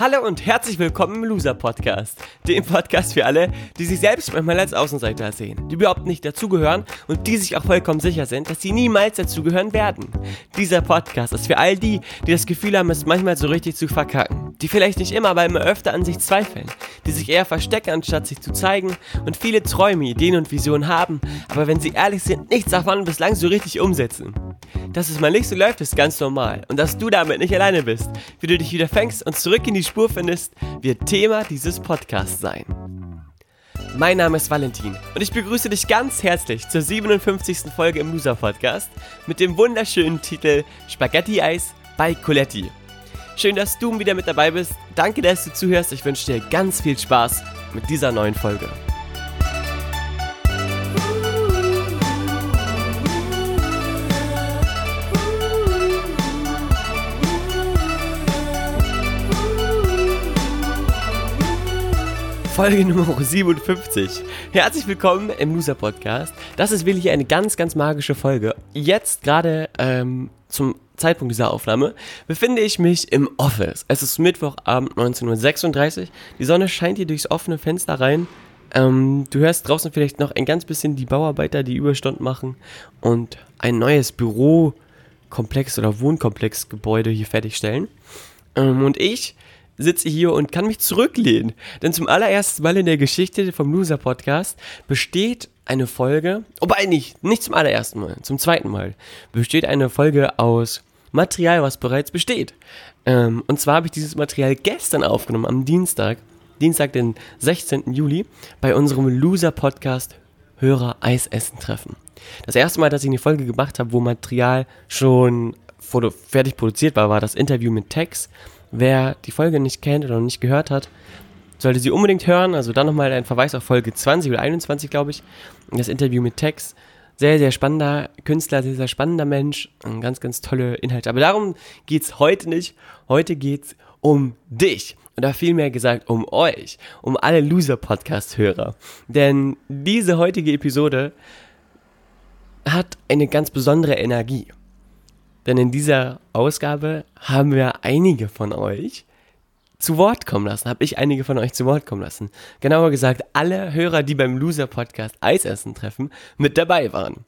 Hallo und herzlich willkommen im Loser Podcast, dem Podcast für alle, die sich selbst manchmal als Außenseiter sehen, die überhaupt nicht dazugehören und die sich auch vollkommen sicher sind, dass sie niemals dazugehören werden. Dieser Podcast ist für all die, die das Gefühl haben, es manchmal so richtig zu verkacken, die vielleicht nicht immer, aber immer öfter an sich zweifeln, die sich eher verstecken, anstatt sich zu zeigen und viele Träume, Ideen und Visionen haben, aber wenn sie ehrlich sind, nichts davon bislang so richtig umsetzen. Dass es mal nicht so läuft, ist ganz normal und dass du damit nicht alleine bist, wie du dich wieder fängst und zurück in die Spur findest, wird Thema dieses Podcasts sein. Mein Name ist Valentin und ich begrüße dich ganz herzlich zur 57. Folge im Loser Podcast mit dem wunderschönen Titel Spaghetti Eis bei Coletti. Schön, dass du wieder mit dabei bist. Danke, dass du zuhörst. Ich wünsche dir ganz viel Spaß mit dieser neuen Folge. Folge Nummer 57. Herzlich willkommen im Loser Podcast. Das ist wirklich eine ganz, ganz magische Folge. Jetzt gerade ähm, zum Zeitpunkt dieser Aufnahme befinde ich mich im Office. Es ist Mittwochabend 19.36 Uhr. Die Sonne scheint hier durchs offene Fenster rein. Ähm, du hörst draußen vielleicht noch ein ganz bisschen die Bauarbeiter, die Überstunden machen und ein neues Bürokomplex oder Wohnkomplexgebäude hier fertigstellen. Ähm, und ich sitze hier und kann mich zurücklehnen. Denn zum allerersten Mal in der Geschichte vom Loser Podcast besteht eine Folge, wobei nicht, nicht zum allerersten Mal, zum zweiten Mal, besteht eine Folge aus Material, was bereits besteht. Ähm, und zwar habe ich dieses Material gestern aufgenommen, am Dienstag, Dienstag, den 16. Juli, bei unserem Loser Podcast Hörer Eisessen treffen. Das erste Mal, dass ich eine Folge gemacht habe, wo Material schon fertig produziert war, war das Interview mit Tex Wer die Folge nicht kennt oder noch nicht gehört hat, sollte sie unbedingt hören. Also dann nochmal ein Verweis auf Folge 20 oder 21, glaube ich. Das Interview mit Tex. Sehr, sehr spannender Künstler, sehr, sehr spannender Mensch. Und ganz, ganz tolle Inhalte. Aber darum geht's heute nicht. Heute geht's um dich. Oder vielmehr gesagt um euch. Um alle Loser-Podcast-Hörer. Denn diese heutige Episode hat eine ganz besondere Energie. Denn in dieser Ausgabe haben wir einige von euch zu Wort kommen lassen. Habe ich einige von euch zu Wort kommen lassen. Genauer gesagt, alle Hörer, die beim Loser Podcast Eisessen treffen, mit dabei waren.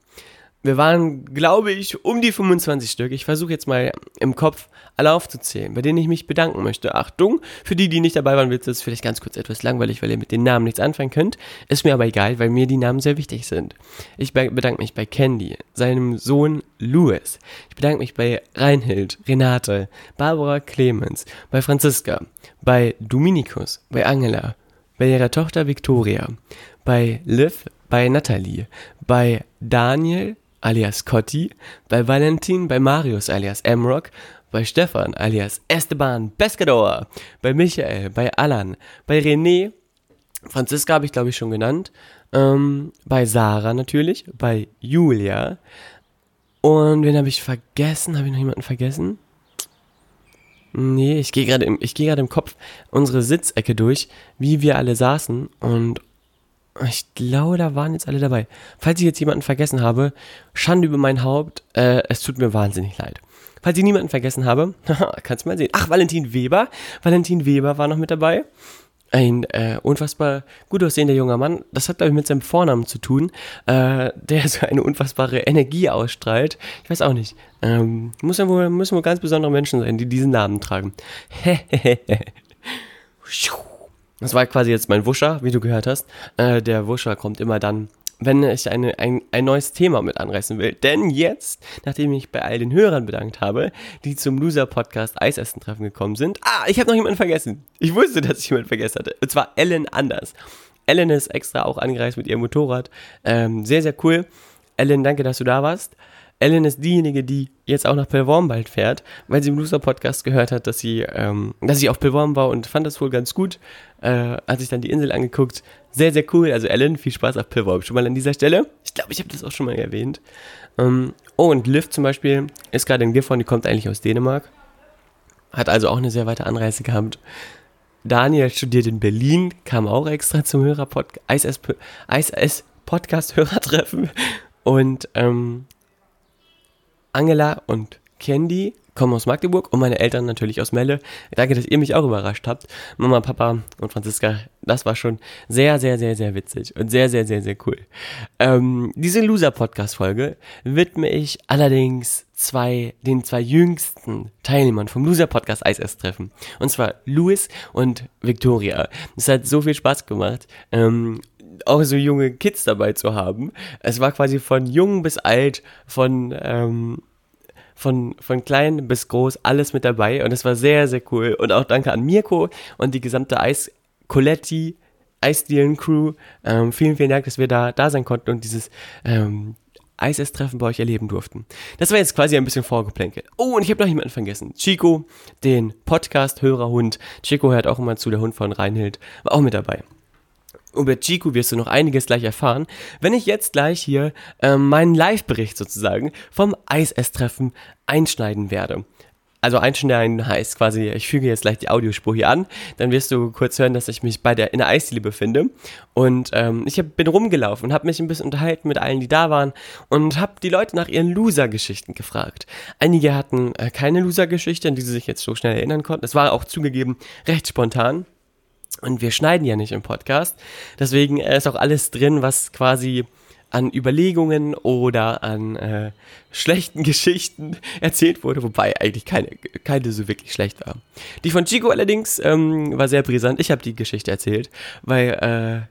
Wir waren, glaube ich, um die 25 Stück. Ich versuche jetzt mal im Kopf alle aufzuzählen, bei denen ich mich bedanken möchte. Achtung, für die, die nicht dabei waren, wird es vielleicht ganz kurz etwas langweilig, weil ihr mit den Namen nichts anfangen könnt. Ist mir aber egal, weil mir die Namen sehr wichtig sind. Ich bedanke mich bei Candy, seinem Sohn Louis. Ich bedanke mich bei Reinhild, Renate, Barbara Clemens, bei Franziska, bei Dominikus, bei Angela, bei ihrer Tochter Victoria, bei Liv, bei Natalie, bei Daniel, alias Cotti, bei Valentin, bei Marius alias Emrock, bei Stefan alias Esteban Pescador, bei Michael, bei Alan, bei René, Franziska habe ich glaube ich schon genannt, ähm, bei Sarah natürlich, bei Julia und wen habe ich vergessen? Habe ich noch jemanden vergessen? Nee, ich gehe gerade im, ich gehe gerade im Kopf unsere Sitzecke durch, wie wir alle saßen und ich glaube, da waren jetzt alle dabei. Falls ich jetzt jemanden vergessen habe, Schande über mein Haupt, äh, es tut mir wahnsinnig leid. Falls ich niemanden vergessen habe, kannst du mal sehen. Ach, Valentin Weber. Valentin Weber war noch mit dabei. Ein äh, unfassbar gut aussehender junger Mann. Das hat, glaube ich, mit seinem Vornamen zu tun, äh, der so eine unfassbare Energie ausstrahlt. Ich weiß auch nicht. Ähm, muss ja wohl, müssen wohl ganz besondere Menschen sein, die diesen Namen tragen. Das war quasi jetzt mein Wuscher, wie du gehört hast. Äh, der Wuscher kommt immer dann, wenn ich eine, ein, ein neues Thema mit anreißen will. Denn jetzt, nachdem ich bei all den Hörern bedankt habe, die zum Loser-Podcast Eisessen-Treffen gekommen sind. Ah, ich habe noch jemanden vergessen. Ich wusste, dass ich jemanden vergessen hatte. Und zwar Ellen Anders. Ellen ist extra auch angereist mit ihrem Motorrad. Ähm, sehr, sehr cool. Ellen, danke, dass du da warst. Ellen ist diejenige, die jetzt auch nach Pilworm bald fährt, weil sie im Loser Podcast gehört hat, dass sie, ähm, dass sie auf Pilworm war und fand das wohl ganz gut. Äh, hat sich dann die Insel angeguckt. Sehr, sehr cool. Also Ellen, viel Spaß auf Pilworm. Schon mal an dieser Stelle. Ich glaube, ich habe das auch schon mal erwähnt. Ähm, oh, und Liv zum Beispiel ist gerade in Gifhorn, die kommt eigentlich aus Dänemark. Hat also auch eine sehr weite Anreise gehabt. Daniel studiert in Berlin, kam auch extra zum Hörer-Podcast, Podcast-Hörertreffen. Und ähm, Angela und Candy komme aus Magdeburg und meine Eltern natürlich aus Melle. Danke, dass ihr mich auch überrascht habt. Mama, Papa und Franziska, das war schon sehr, sehr, sehr, sehr witzig und sehr, sehr, sehr, sehr cool. Ähm, diese Loser-Podcast-Folge widme ich allerdings zwei, den zwei jüngsten Teilnehmern vom Loser-Podcast Eis-Treffen. Und zwar Louis und Victoria. Es hat so viel Spaß gemacht. Ähm, auch so junge Kids dabei zu haben. Es war quasi von jung bis alt, von ähm, von, von klein bis groß alles mit dabei und es war sehr, sehr cool. Und auch danke an Mirko und die gesamte Eis Coletti Eisdielen-Crew. Ähm, vielen, vielen Dank, dass wir da, da sein konnten und dieses ähm, Eisesstreffen bei euch erleben durften. Das war jetzt quasi ein bisschen vorgeplänkelt. Oh, und ich habe noch jemanden vergessen. Chico, den Podcast-Hörerhund. Chico hört auch immer zu, der Hund von Reinhild, war auch mit dabei. Über Chiku wirst du noch einiges gleich erfahren, wenn ich jetzt gleich hier ähm, meinen Live-Bericht sozusagen vom Eisesstreffen einschneiden werde. Also einschneiden heißt quasi, ich füge jetzt gleich die Audiospur hier an, dann wirst du kurz hören, dass ich mich bei der in der Eisdiele befinde und ähm, ich hab, bin rumgelaufen und habe mich ein bisschen unterhalten mit allen, die da waren und habe die Leute nach ihren Loser-Geschichten gefragt. Einige hatten äh, keine Loser-Geschichte, an die sie sich jetzt so schnell erinnern konnten. Es war auch zugegeben recht spontan. Und wir schneiden ja nicht im Podcast. Deswegen ist auch alles drin, was quasi an Überlegungen oder an äh, schlechten Geschichten erzählt wurde, wobei eigentlich keine, keine so wirklich schlecht war. Die von Chico allerdings ähm, war sehr brisant. Ich habe die Geschichte erzählt, weil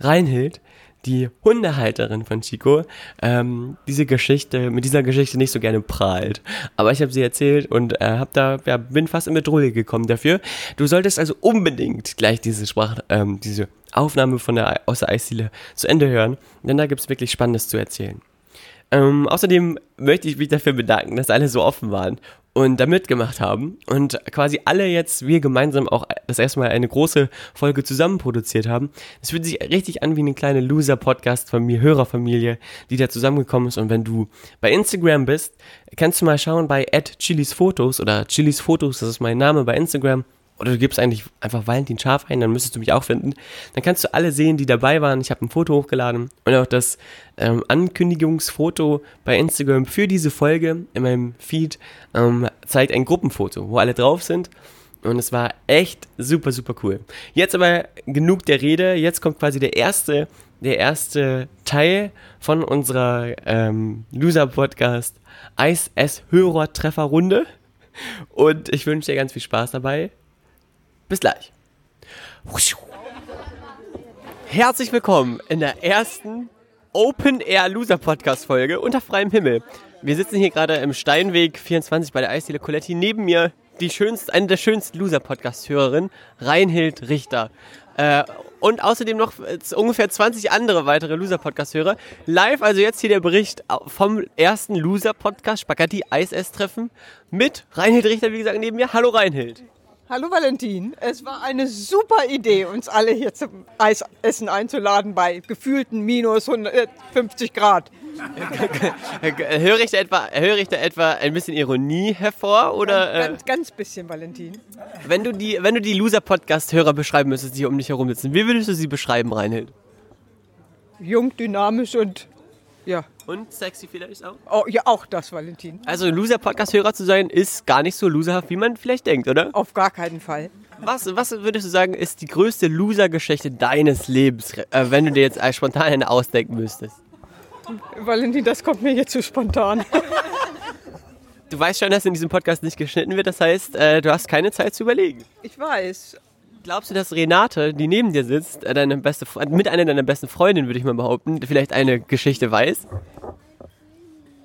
äh, Reinhild die Hundehalterin von Chico, ähm, diese Geschichte, mit dieser Geschichte nicht so gerne prahlt. Aber ich habe sie erzählt und äh, hab da, ja, bin fast in Bedrohung gekommen dafür. Du solltest also unbedingt gleich diese Sprach, ähm, diese Aufnahme von der, aus der Eisdiele zu Ende hören, denn da gibt's wirklich Spannendes zu erzählen. Ähm, außerdem möchte ich mich dafür bedanken, dass alle so offen waren und da mitgemacht haben und quasi alle jetzt, wir gemeinsam auch das erste Mal eine große Folge zusammen produziert haben. Es fühlt sich richtig an wie eine kleine Loser-Podcast-Familie, Hörerfamilie, die da zusammengekommen ist. Und wenn du bei Instagram bist, kannst du mal schauen bei @chilisfotos oder Chilis Fotos, das ist mein Name bei Instagram oder du gibst eigentlich einfach Valentin Scharf ein, dann müsstest du mich auch finden. Dann kannst du alle sehen, die dabei waren. Ich habe ein Foto hochgeladen und auch das ähm, Ankündigungsfoto bei Instagram für diese Folge in meinem Feed ähm, zeigt ein Gruppenfoto, wo alle drauf sind. Und es war echt super, super cool. Jetzt aber genug der Rede. Jetzt kommt quasi der erste, der erste Teil von unserer ähm, Loser-Podcast Eis-Ess-Hörer-Treffer-Runde. Und ich wünsche dir ganz viel Spaß dabei. Bis gleich. Herzlich willkommen in der ersten Open Air Loser Podcast Folge unter freiem Himmel. Wir sitzen hier gerade im Steinweg 24 bei der Eisdiele Coletti. Neben mir die schönste, eine der schönsten Loser Podcast Hörerinnen, Reinhild Richter. Äh, und außerdem noch ungefähr 20 andere weitere Loser-Podcast-Hörer. Live, also jetzt hier der Bericht vom ersten Loser-Podcast, Spaghetti Eis-Ess-Treffen mit Reinhild Richter, wie gesagt, neben mir. Hallo Reinhild. Hallo Valentin, es war eine super Idee, uns alle hier zum Eisessen einzuladen bei gefühlten minus 150 Grad. höre, ich da etwa, höre ich da etwa ein bisschen Ironie hervor? Oder, ganz, ganz, ganz bisschen, Valentin. Wenn du die, wenn du die Loser-Podcast-Hörer beschreiben müsstest, die hier um dich herum sitzen, wie würdest du sie beschreiben, Reinhild? Jung, dynamisch und ja. Und sexy vielleicht auch? Oh, ja, auch das, Valentin. Also Loser-Podcast-Hörer zu sein, ist gar nicht so loserhaft, wie man vielleicht denkt, oder? Auf gar keinen Fall. Was, was würdest du sagen, ist die größte Loser-Geschichte deines Lebens, äh, wenn du dir jetzt spontan eine ausdenken müsstest? Valentin, das kommt mir jetzt zu spontan. Du weißt schon, dass in diesem Podcast nicht geschnitten wird, das heißt, äh, du hast keine Zeit zu überlegen. Ich weiß. Glaubst du, dass Renate, die neben dir sitzt, äh, deine beste, mit einer deiner besten Freundinnen, würde ich mal behaupten, vielleicht eine Geschichte weiß?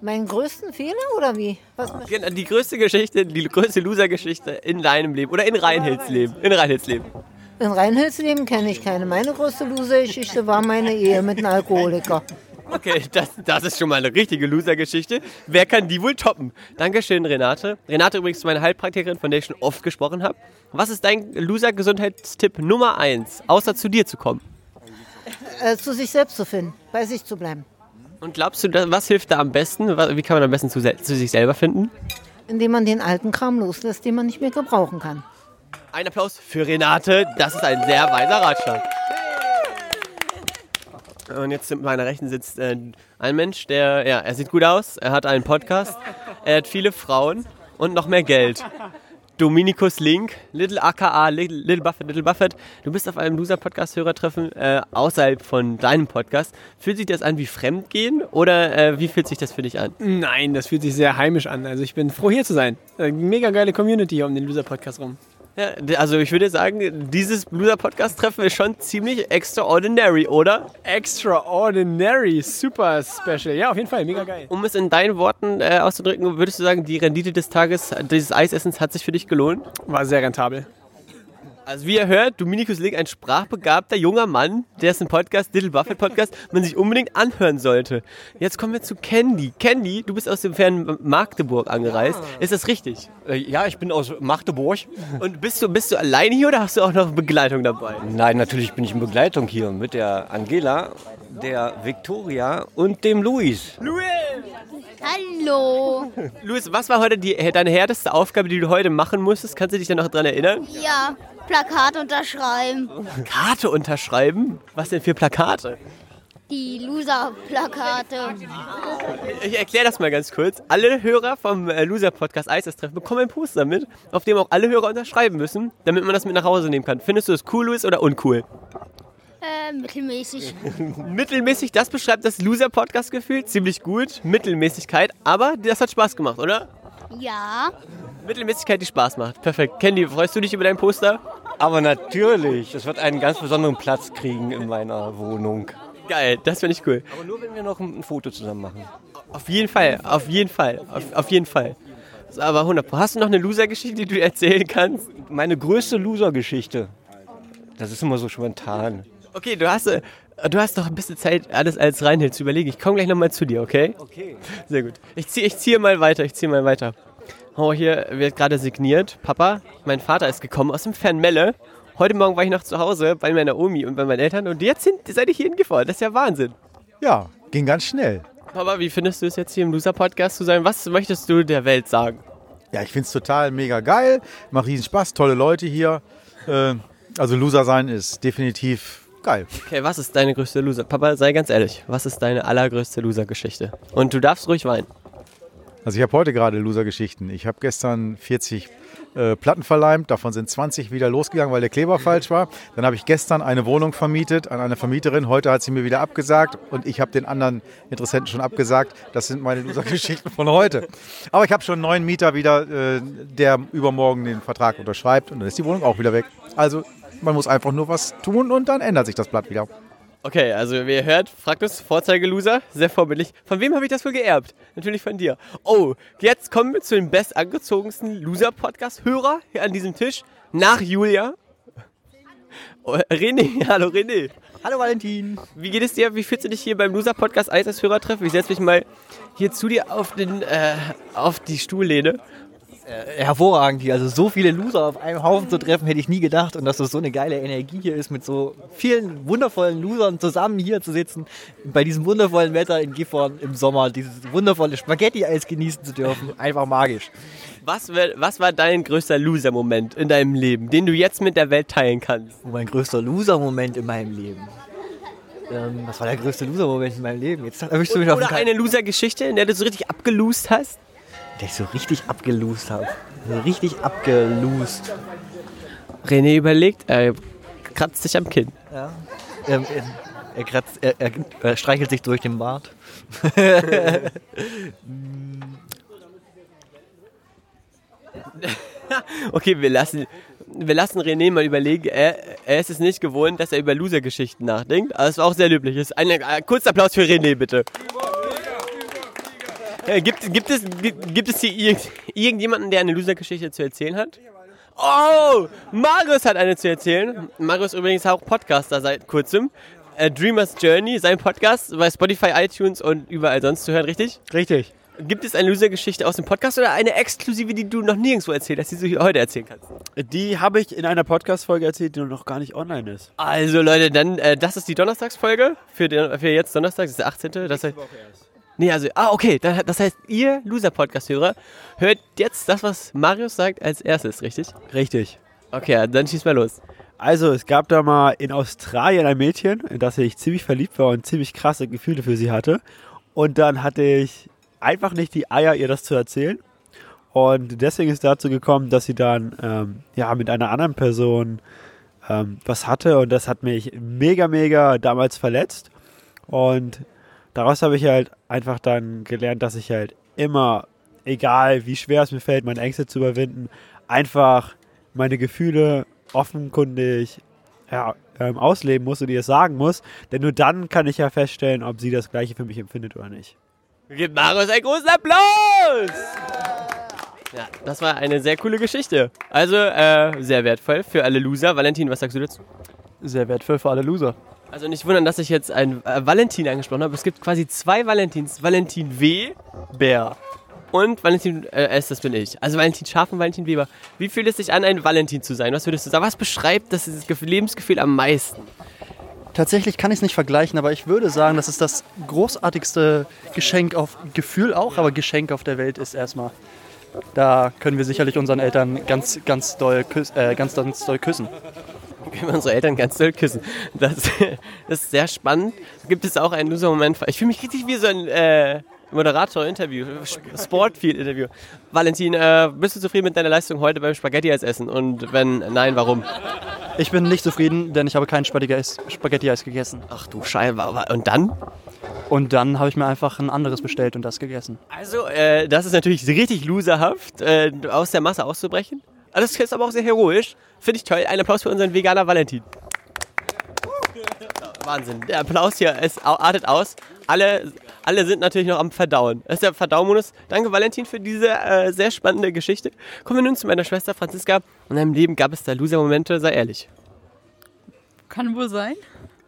Meinen größten Fehler oder wie? Was genau, die größte Geschichte, die größte Loser-Geschichte in deinem Leben oder in Reinhilds Leben. In Reinhilds Leben. In Reinhilds Leben kenne ich keine. Meine größte Loser-Geschichte war meine Ehe mit einem Alkoholiker. Okay, das, das ist schon mal eine richtige Loser-Geschichte. Wer kann die wohl toppen? Dankeschön, Renate. Renate übrigens meine Heilpraktikerin, von der ich schon oft gesprochen habe. Was ist dein Loser-Gesundheitstipp Nummer eins, außer zu dir zu kommen? Äh, zu sich selbst zu finden, bei sich zu bleiben. Und glaubst du, was hilft da am besten? Wie kann man am besten zu, zu sich selber finden? Indem man den alten Kram loslässt, den man nicht mehr gebrauchen kann. Ein Applaus für Renate. Das ist ein sehr weiser Ratschlag. Und jetzt zu meiner Rechten sitzt äh, ein Mensch, der, ja, er sieht gut aus, er hat einen Podcast, er hat viele Frauen und noch mehr Geld. Dominikus Link, Little aka Little, Little Buffett, Little Buffett. Du bist auf einem Loser-Podcast-Hörertreffen äh, außerhalb von deinem Podcast. Fühlt sich das an wie Fremdgehen oder äh, wie fühlt sich das für dich an? Nein, das fühlt sich sehr heimisch an. Also ich bin froh hier zu sein. Äh, Mega geile Community hier um den Loser-Podcast rum. Ja, also ich würde sagen, dieses Loser-Podcast-Treffen ist schon ziemlich extraordinary, oder? Extraordinary, super special. Ja, auf jeden Fall, mega geil. Um es in deinen Worten äh, auszudrücken, würdest du sagen, die Rendite des Tages, dieses Eisessens hat sich für dich gelohnt? War sehr rentabel. Also wie ihr hört, Dominikus Link, ein sprachbegabter junger Mann, dessen Podcast, Little Buffett Podcast, man sich unbedingt anhören sollte. Jetzt kommen wir zu Candy. Candy, du bist aus dem fernen Magdeburg angereist. Ist das richtig? Äh, Ja, ich bin aus Magdeburg. Und bist du, bist du alleine hier oder hast du auch noch Begleitung dabei? Nein, natürlich bin ich in Begleitung hier mit der Angela, der Victoria und dem Luis. Hallo. Luis, was war heute die, deine härteste Aufgabe, die du heute machen musstest? Kannst du dich da noch dran erinnern? Ja, Plakat unterschreiben. Karte unterschreiben? Was denn für Plakate? Die Loser-Plakate. Ich erkläre das mal ganz kurz. Alle Hörer vom äh, Loser-Podcast Eisestreffen bekommen ein Poster mit, auf dem auch alle Hörer unterschreiben müssen, damit man das mit nach Hause nehmen kann. Findest du das cool, Luis, oder uncool? Äh, mittelmäßig. Mittelmäßig, das beschreibt das Loser-Podcast-Gefühl. Ziemlich gut. Mittelmäßigkeit, aber das hat Spaß gemacht, oder? Ja. Mittelmäßigkeit, die Spaß macht. Perfekt. Candy, freust du dich über dein Poster? Aber natürlich, es wird einen ganz besonderen Platz kriegen in meiner Wohnung. Geil, das finde ich cool. Aber nur, wenn wir noch ein Foto zusammen machen. Auf jeden Fall, auf jeden Fall, auf, auf jeden Fall. Aber 100 Pro. Hast du noch eine Loser-Geschichte, die du erzählen kannst? Meine größte Loser-Geschichte. Das ist immer so spontan. Okay, du hast, äh, du hast noch ein bisschen Zeit, alles als Reinhild zu überlegen. Ich komme gleich nochmal zu dir, okay? Okay. Sehr gut. Ich ziehe ich ziehe mal weiter, ich ziehe mal weiter. Oh, hier wird gerade signiert. Papa, mein Vater ist gekommen aus dem Fernmelle. Heute Morgen war ich noch zu Hause bei meiner Omi und bei meinen Eltern und jetzt sind, seid ihr hier hingefahren. Das ist ja Wahnsinn. Ja, ging ganz schnell. Papa, wie findest du es jetzt hier im Loser-Podcast zu sein? Was möchtest du der Welt sagen? Ja, ich finde es total mega geil. Macht riesen Spaß, tolle Leute hier. Äh, also Loser sein ist definitiv geil. Okay, was ist deine größte Loser? Papa, sei ganz ehrlich, was ist deine allergrößte Loser-Geschichte? Und du darfst ruhig weinen. Also ich habe heute gerade Loser-Geschichten. Ich habe gestern 40 äh, Platten verleimt, davon sind 20 wieder losgegangen, weil der Kleber falsch war. Dann habe ich gestern eine Wohnung vermietet an eine Vermieterin. Heute hat sie mir wieder abgesagt und ich habe den anderen Interessenten schon abgesagt. Das sind meine Loser-Geschichten von heute. Aber ich habe schon einen neuen Mieter wieder, äh, der übermorgen den Vertrag unterschreibt und dann ist die Wohnung auch wieder weg. Also man muss einfach nur was tun und dann ändert sich das Blatt wieder. Okay, also wie ihr hört, Fragnis, Vorzeigeloser, sehr vorbildlich. Von wem habe ich das wohl geerbt? Natürlich von dir. Oh, jetzt kommen wir zu den bestangezogensten Loser-Podcast-Hörer hier an diesem Tisch. Nach Julia. Oh, René, hallo René. Hallo Valentin. Wie geht es dir? Wie fühlst du dich hier beim Loser-Podcast Eis als Hörertreffen? Ich setze mich mal hier zu dir auf, den, äh, auf die Stuhllehne. Hervorragend hier. Also so viele Loser auf einem Haufen zu treffen, hätte ich nie gedacht. Und dass das so eine geile Energie hier ist, mit so vielen wundervollen Losern zusammen hier zu sitzen, bei diesem wundervollen Wetter in Gifhorn im Sommer, dieses wundervolle Spaghetti-Eis genießen zu dürfen. Einfach magisch. Was, wär- was war dein größter Loser-Moment in deinem Leben, den du jetzt mit der Welt teilen kannst? Und mein größter Loser-Moment in meinem Leben. Ähm, was war der größte Loser-Moment in meinem Leben? Jetzt erwischst du mich auf Oder eine Loser-Geschichte, in der du so richtig abgelost hast? Der ich so richtig abgelost habe. So richtig abgelost. René überlegt, er kratzt sich am Kinn. Ja. Ähm, ähm, er, kratzt, er, er, er streichelt sich durch den Bart. Okay, wir lassen, wir lassen René mal überlegen. Er, er ist es nicht gewohnt, dass er über Loser-Geschichten nachdenkt. Aber es war auch sehr löblich. Ein, ein kurzer Applaus für René, bitte. Äh, gibt, gibt, es, gibt, gibt es hier irgend, irgendjemanden, der eine Loser-Geschichte zu erzählen hat? Oh, Marius hat eine zu erzählen. Marius ist übrigens auch Podcaster seit kurzem. Äh, Dreamers Journey, sein Podcast bei Spotify, iTunes und überall sonst zu hören, richtig? Richtig. Gibt es eine Loser-Geschichte aus dem Podcast oder eine exklusive, die du noch nirgendwo erzählt hast, die du hier heute erzählen kannst? Die habe ich in einer Podcast-Folge erzählt, die noch gar nicht online ist. Also Leute, dann, äh, das ist die Donnerstagsfolge für, den, für jetzt Donnerstag, das ist der 18. Das heißt, nee, also, ah, okay, das heißt, ihr Loser-Podcast-Hörer hört jetzt das, was Marius sagt, als erstes, richtig? Richtig. Okay, dann schieß mal los. Also, es gab da mal in Australien ein Mädchen, in das ich ziemlich verliebt war und ziemlich krasse Gefühle für sie hatte. Und dann hatte ich einfach nicht die Eier, ihr das zu erzählen. Und deswegen ist dazu gekommen, dass sie dann ähm, ja mit einer anderen Person ähm, was hatte und das hat mich mega, mega damals verletzt. Und daraus habe ich halt einfach dann gelernt, dass ich halt immer, egal wie schwer es mir fällt, meine Ängste zu überwinden, einfach meine Gefühle offenkundig ja, ähm, ausleben muss und ihr es sagen muss. Denn nur dann kann ich ja feststellen, ob sie das Gleiche für mich empfindet oder nicht. Gebt Marius einen großen Applaus! Ja, das war eine sehr coole Geschichte. Also äh, sehr wertvoll für alle Loser. Valentin, was sagst du dazu? Sehr wertvoll für alle Loser. Also nicht wundern, dass ich jetzt einen äh, Valentin angesprochen habe. Es gibt quasi zwei Valentins. Valentin W. Bär. und Valentin äh, S. Das bin ich. Also Valentin Scharf und Valentin Weber. Wie fühlt es sich an, ein Valentin zu sein? Was würdest du sagen? Was beschreibt das Gef- Lebensgefühl am meisten? Tatsächlich kann ich es nicht vergleichen, aber ich würde sagen, dass es das großartigste Geschenk auf Gefühl auch, aber Geschenk auf der Welt ist erstmal. Da können wir sicherlich unseren Eltern ganz, ganz doll, küss, äh, ganz, ganz doll küssen. Können wir unsere Eltern ganz doll küssen. Das, das ist sehr spannend. Gibt es auch einen Loser-Moment? Ich fühle mich richtig wie so ein äh, Moderator-Interview, Sportfield-Interview. Valentin, äh, bist du zufrieden mit deiner Leistung heute beim Spaghetti-Eis essen? Und wenn nein, warum? Ich bin nicht zufrieden, denn ich habe kein Spaghetti-Eis Spaghetti gegessen. Ach du Scheiße. Und dann? Und dann habe ich mir einfach ein anderes bestellt und das gegessen. Also, äh, das ist natürlich richtig loserhaft, äh, aus der Masse auszubrechen. Das ist aber auch sehr heroisch. Finde ich toll. Ein Applaus für unseren Veganer Valentin. Wahnsinn. Der Applaus hier au- artet aus. Alle, alle sind natürlich noch am Verdauen. Das ist der Verdaumodus. Danke, Valentin, für diese äh, sehr spannende Geschichte. Kommen wir nun zu meiner Schwester Franziska. In deinem Leben gab es da Loser-Momente, sei ehrlich. Kann wohl sein.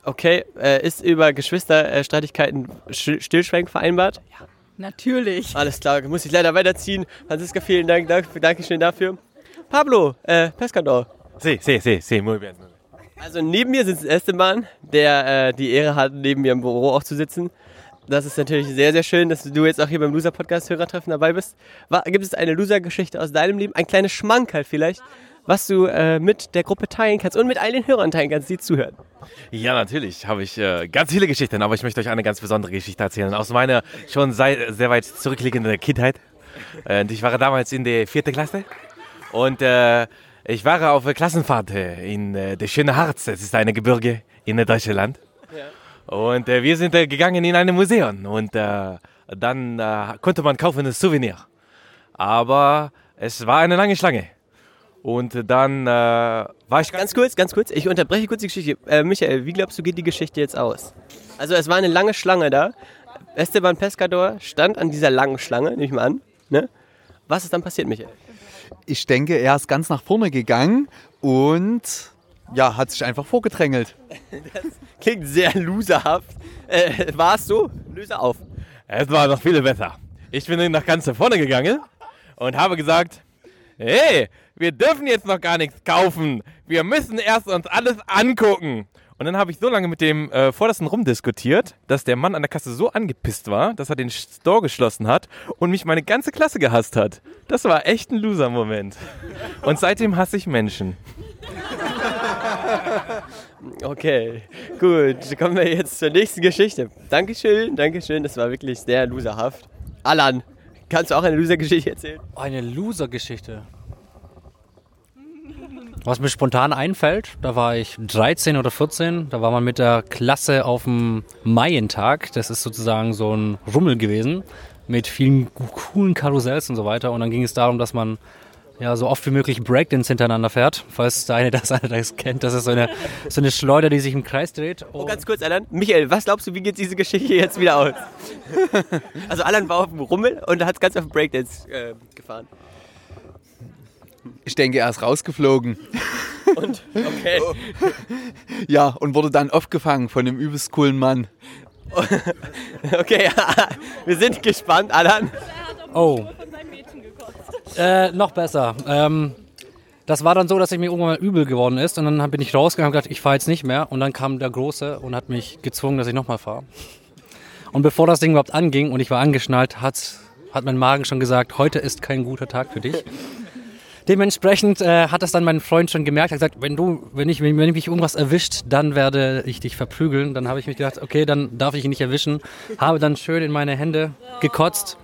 Okay, äh, ist über Geschwisterstreitigkeiten Sch- Stillschweigen vereinbart? Ja. Natürlich. Alles klar, muss ich leider weiterziehen. Franziska, vielen Dank, danke, danke schön dafür. Pablo, äh, Pescador. Sí, sí, sí, sí, muy bien. Also neben mir sitzt Esteban, der äh, die Ehre hat, neben mir im Büro auch zu sitzen. Das ist natürlich sehr, sehr schön, dass du jetzt auch hier beim Loser-Podcast-Hörertreffen dabei bist. Wa- gibt es eine Loser-Geschichte aus deinem Leben? Ein kleines Schmankerl vielleicht, was du äh, mit der Gruppe teilen kannst und mit all den Hörern teilen kannst, die zuhören. Ja, natürlich habe ich äh, ganz viele Geschichten, aber ich möchte euch eine ganz besondere Geschichte erzählen aus meiner schon sehr weit zurückliegenden Kindheit. Äh, ich war damals in der vierten Klasse und äh, ich war auf der Klassenfahrt äh, in äh, der schöne Harz. Das ist eine Gebirge in Deutschland. Und äh, wir sind äh, gegangen in ein Museum und äh, dann äh, konnte man kaufen ein Souvenir. Aber es war eine lange Schlange. Und dann war ich Ganz kurz, ganz kurz, ich unterbreche kurz die Geschichte. Michael, wie glaubst du, geht die Geschichte jetzt aus? Also es war eine lange Schlange da. Esteban Pescador stand an dieser langen Schlange, nehme ich mal an. Ne? Was ist dann passiert, Michael? Ich denke, er ist ganz nach vorne gegangen und ja, hat sich einfach vorgedrängelt. Klingt sehr loserhaft. Äh, war es so? Löse auf. Es war noch viel besser. Ich bin nach ganz vorne gegangen und habe gesagt, hey, wir dürfen jetzt noch gar nichts kaufen. Wir müssen erst uns alles angucken. Und dann habe ich so lange mit dem äh, Vordersten rumdiskutiert, dass der Mann an der Kasse so angepisst war, dass er den Store geschlossen hat und mich meine ganze Klasse gehasst hat. Das war echt ein Loser-Moment. Und seitdem hasse ich Menschen. Okay, gut. Kommen wir jetzt zur nächsten Geschichte. Dankeschön, Dankeschön. Das war wirklich sehr loserhaft. Alan, kannst du auch eine Loser-Geschichte erzählen? Eine Loser-Geschichte. Was mir spontan einfällt, da war ich 13 oder 14, da war man mit der Klasse auf dem Maientag. Das ist sozusagen so ein Rummel gewesen mit vielen coolen Karussells und so weiter. Und dann ging es darum, dass man ja so oft wie möglich Breakdance hintereinander fährt. Falls der eine das, eine das kennt, das ist so eine, so eine Schleuder, die sich im Kreis dreht. Oh, ganz kurz, Alan. Michael, was glaubst du, wie geht diese Geschichte jetzt wieder aus? also Alan war auf dem Rummel und hat ganz auf Breakdance äh, gefahren. Ich denke, er ist rausgeflogen. Und, okay. Ja, und wurde dann aufgefangen von dem übelst coolen Mann. Okay, wir sind gespannt, Alan. Oh. Äh, noch besser. Ähm, das war dann so, dass ich mir irgendwann mal übel geworden ist und dann bin ich rausgegangen und gedacht, ich fahre jetzt nicht mehr. Und dann kam der Große und hat mich gezwungen, dass ich nochmal fahre. Und bevor das Ding überhaupt anging und ich war angeschnallt, hat, hat mein Magen schon gesagt, heute ist kein guter Tag für dich. Dementsprechend äh, hat das dann mein Freund schon gemerkt. Er hat gesagt, wenn du, wenn ich, wenn mich irgendwas erwischt, dann werde ich dich verprügeln. Dann habe ich mich gedacht, okay, dann darf ich ihn nicht erwischen. Habe dann schön in meine Hände gekotzt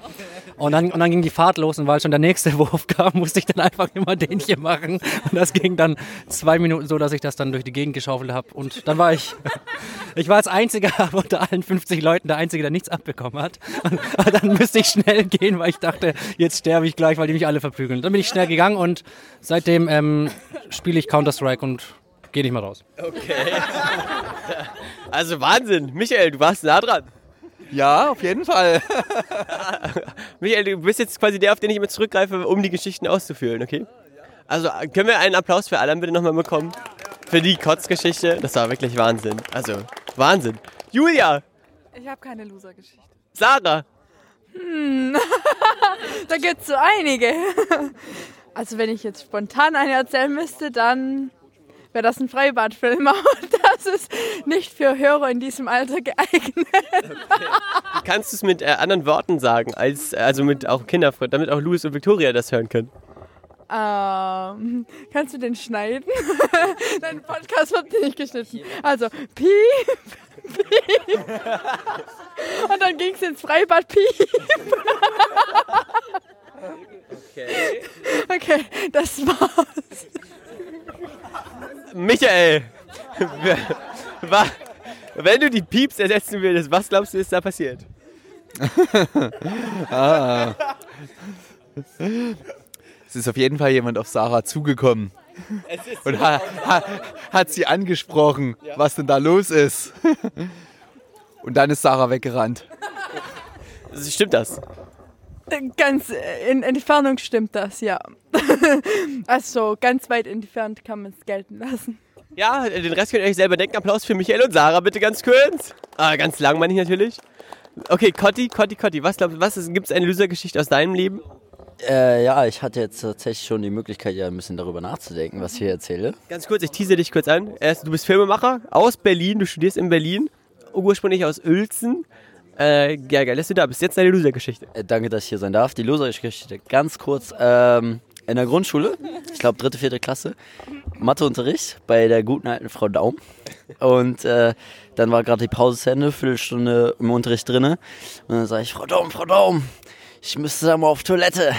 Und dann, und dann ging die Fahrt los und weil schon der nächste Wurf kam, musste ich dann einfach immer den hier machen. Und das ging dann zwei Minuten so, dass ich das dann durch die Gegend geschaufelt habe. Und dann war ich, ich war als Einziger unter allen 50 Leuten der Einzige, der nichts abbekommen hat. Und dann müsste ich schnell gehen, weil ich dachte, jetzt sterbe ich gleich, weil die mich alle verprügeln. Dann bin ich schnell gegangen und seitdem ähm, spiele ich Counter-Strike und gehe nicht mehr raus. Okay. Also Wahnsinn. Michael, du warst nah dran. Ja, auf jeden Fall. Michael, du bist jetzt quasi der, auf den ich immer zurückgreife, um die Geschichten auszuführen, okay? Also können wir einen Applaus für Alan bitte nochmal bekommen? Für die Kotzgeschichte. Das war wirklich Wahnsinn. Also, Wahnsinn. Julia, Ich habe keine Loser-Geschichte. Sarah, Hm. da gibt es so einige. Also wenn ich jetzt spontan eine erzählen müsste, dann wäre das ein Freibadfilm. Aber das ist nicht für Hörer in diesem Alter geeignet. kannst du es mit äh, anderen Worten sagen, als, also mit auch Kinderfreund, damit auch Louis und Victoria das hören können? Ähm, kannst du den schneiden? Dein Podcast wird nicht geschnitten. Also, piep, piep. Und dann ging es ins Freibad, piep. Okay. Okay, das war's. Michael, wenn du die Pieps ersetzen würdest, was glaubst du, ist da passiert? ah. Es ist auf jeden Fall jemand auf Sarah zugekommen. Und ha, ha, hat sie angesprochen, was denn da los ist. Und dann ist Sarah weggerannt. Stimmt das? Ganz in Entfernung stimmt das, ja. Also ganz weit entfernt kann man es gelten lassen. Ja, den Rest könnt ihr euch selber denken. Applaus für Michael und Sarah, bitte ganz kurz. Ah, ganz lang meine ich natürlich. Okay, Cotti, Cotti, Cotti, was glaubst du, was gibt es eine Loser-Geschichte aus deinem Leben? Äh, ja, ich hatte jetzt tatsächlich schon die Möglichkeit, ja ein bisschen darüber nachzudenken, was ich hier erzähle. Ganz kurz, ich tease dich kurz an. Erst, du bist Filmemacher aus Berlin, du studierst in Berlin, ursprünglich aus Uelzen. Äh, ja, geil, dass du da bist. Jetzt deine Loser-Geschichte. Äh, danke, dass ich hier sein darf. Die Loser-Geschichte ganz kurz. Ähm, in der Grundschule, ich glaube dritte, vierte Klasse, Matheunterricht bei der guten alten Frau Daum. Und äh, dann war gerade die Pause zu Ende, Viertelstunde im Unterricht drinne. Und dann sage ich, Frau Daum, Frau Daum, ich müsste da mal auf Toilette.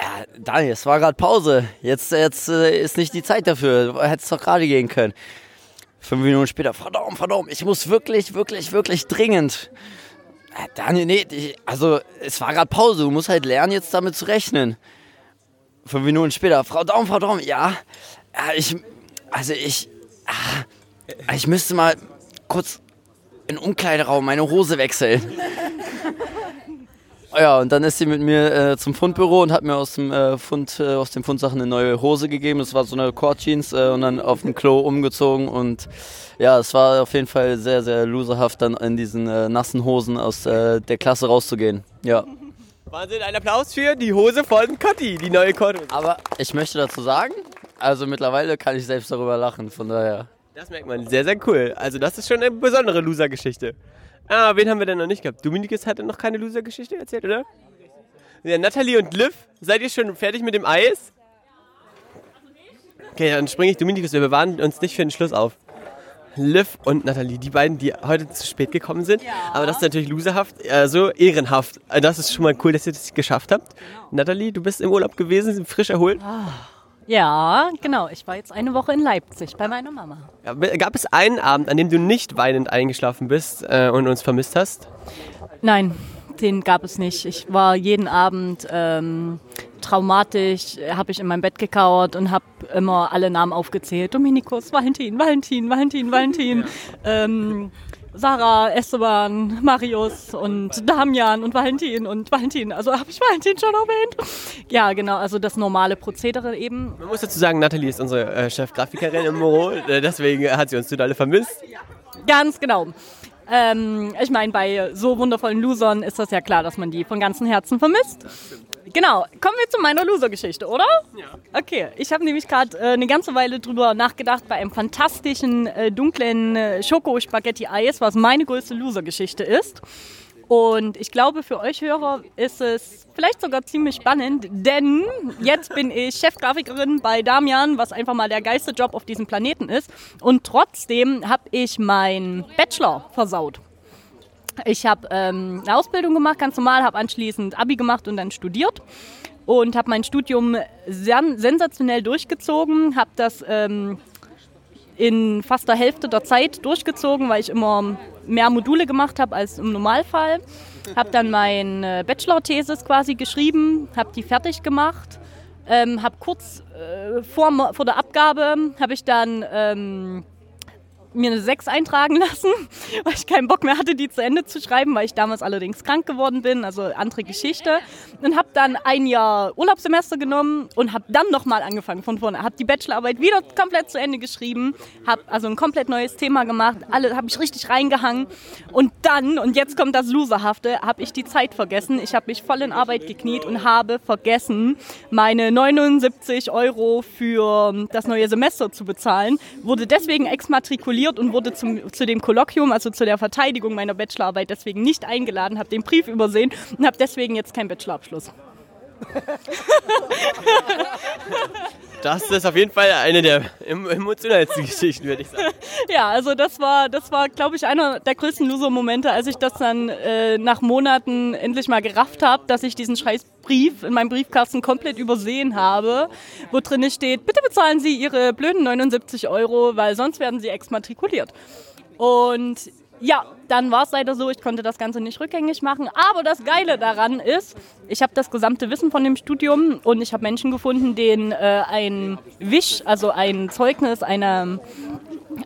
Ja, Daniel, es war gerade Pause. Jetzt, jetzt äh, ist nicht die Zeit dafür. Hättest doch gerade gehen können. Fünf Minuten später, Frau Daum, ich muss wirklich, wirklich, wirklich dringend. Ja, Daniel, nee, also es war gerade Pause. Du musst halt lernen, jetzt damit zu rechnen. Fünf Minuten später, Frau Daum, Frau Daum, ja, ja ich, also ich, ah, ich müsste mal kurz in den Umkleideraum meine Hose wechseln. Ja, und dann ist sie mit mir äh, zum Fundbüro und hat mir aus dem äh, Fund, äh, aus den Fundsachen eine neue Hose gegeben. Das war so eine Cord-Jeans äh, und dann auf dem Klo umgezogen und ja, es war auf jeden Fall sehr, sehr loserhaft, dann in diesen äh, nassen Hosen aus äh, der Klasse rauszugehen. Ja. Wahnsinn, ein Applaus für die Hose von Cotti, die neue Korthose. Aber ich möchte dazu sagen, also mittlerweile kann ich selbst darüber lachen, von daher. Das merkt man, sehr, sehr cool. Also das ist schon eine besondere Loser-Geschichte. Ah, wen haben wir denn noch nicht gehabt? Dominikus hatte noch keine Loser-Geschichte erzählt, oder? Ja, Nathalie und Liv, seid ihr schon fertig mit dem Eis? Okay, dann springe ich Dominikus, wir bewahren uns nicht für den Schluss auf. Liv und Nathalie, die beiden, die heute zu spät gekommen sind. Aber das ist natürlich loserhaft, also ehrenhaft. Also Das ist schon mal cool, dass ihr das geschafft habt. Nathalie, du bist im Urlaub gewesen, frisch erholt. Ja, genau. Ich war jetzt eine Woche in Leipzig bei meiner Mama. Ja, Gab es einen Abend, an dem du nicht weinend eingeschlafen bist äh, und uns vermisst hast? Nein, den gab es nicht. Ich war jeden Abend ähm, traumatisch, habe ich in meinem Bett gekauert und habe immer alle Namen aufgezählt. Dominikus, Valentin, Valentin, Valentin, Valentin. Ähm, Sarah, Esteban, Marius und Damian und Valentin und Valentin. Also habe ich Valentin schon erwähnt? Ja, genau, also das normale Prozedere eben. Man muss dazu sagen, Nathalie ist unsere äh, Chefgrafikerin im Büro, äh, deswegen hat sie uns total vermisst. Ganz genau. Ähm, ich meine, bei so wundervollen Losern ist das ja klar, dass man die von ganzem Herzen vermisst. Genau, kommen wir zu meiner Loser-Geschichte, oder? Ja. Okay, ich habe nämlich gerade äh, eine ganze Weile drüber nachgedacht bei einem fantastischen äh, dunklen äh, Schoko-Spaghetti-Eis, was meine größte Loser-Geschichte ist. Und ich glaube, für euch Hörer ist es vielleicht sogar ziemlich spannend, denn jetzt bin ich Chefgrafikerin bei Damian, was einfach mal der geilste Job auf diesem Planeten ist. Und trotzdem habe ich meinen Bachelor versaut. Ich habe ähm, eine Ausbildung gemacht, ganz normal, habe anschließend Abi gemacht und dann studiert und habe mein Studium sen sensationell durchgezogen, habe das ähm, in fast der Hälfte der Zeit durchgezogen, weil ich immer mehr Module gemacht habe als im Normalfall. Habe dann meine Bachelor-Thesis quasi geschrieben, habe die fertig gemacht, ähm, habe kurz äh, vor, vor der Abgabe habe ich dann ähm, mir eine 6 eintragen lassen, weil ich keinen Bock mehr hatte, die zu Ende zu schreiben, weil ich damals allerdings krank geworden bin, also andere Geschichte. Und habe dann ein Jahr Urlaubssemester genommen und habe dann nochmal angefangen von vorne. Habe die Bachelorarbeit wieder komplett zu Ende geschrieben, habe also ein komplett neues Thema gemacht, alle habe ich richtig reingehangen. Und dann, und jetzt kommt das Loserhafte, habe ich die Zeit vergessen. Ich habe mich voll in Arbeit gekniet und habe vergessen, meine 79 Euro für das neue Semester zu bezahlen. Wurde deswegen exmatrikuliert und wurde zum, zu dem Kolloquium, also zu der Verteidigung meiner Bachelorarbeit, deswegen nicht eingeladen, habe den Brief übersehen und habe deswegen jetzt keinen Bachelorabschluss. Das ist auf jeden Fall eine der em- emotionalsten Geschichten, würde ich sagen. Ja, also das war, das war, glaube ich, einer der größten Loser-Momente, als ich das dann äh, nach Monaten endlich mal gerafft habe, dass ich diesen scheiß Brief in meinem Briefkasten komplett übersehen habe, wo drin steht, bitte bezahlen Sie Ihre blöden 79 Euro, weil sonst werden Sie exmatrikuliert. Und ja, dann war es leider so, ich konnte das Ganze nicht rückgängig machen. Aber das Geile daran ist, ich habe das gesamte Wissen von dem Studium und ich habe Menschen gefunden, denen äh, ein Wisch, also ein Zeugnis, eine,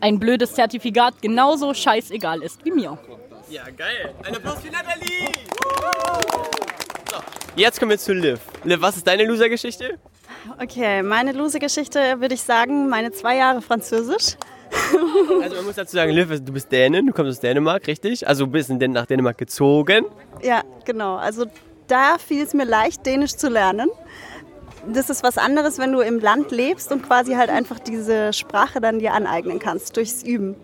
ein blödes Zertifikat genauso scheißegal ist wie mir. Ja, geil. Ein Applaus für Nathalie! So, jetzt kommen wir zu Liv. Liv, was ist deine Loser-Geschichte? Okay, meine Lose-Geschichte würde ich sagen, meine zwei Jahre Französisch. Also man muss dazu sagen, Liv, du bist Dänin, du kommst aus Dänemark, richtig? Also du bist nach Dänemark gezogen. Ja, genau. Also da fiel es mir leicht, Dänisch zu lernen. Das ist was anderes, wenn du im Land lebst und quasi halt einfach diese Sprache dann dir aneignen kannst, durchs Üben.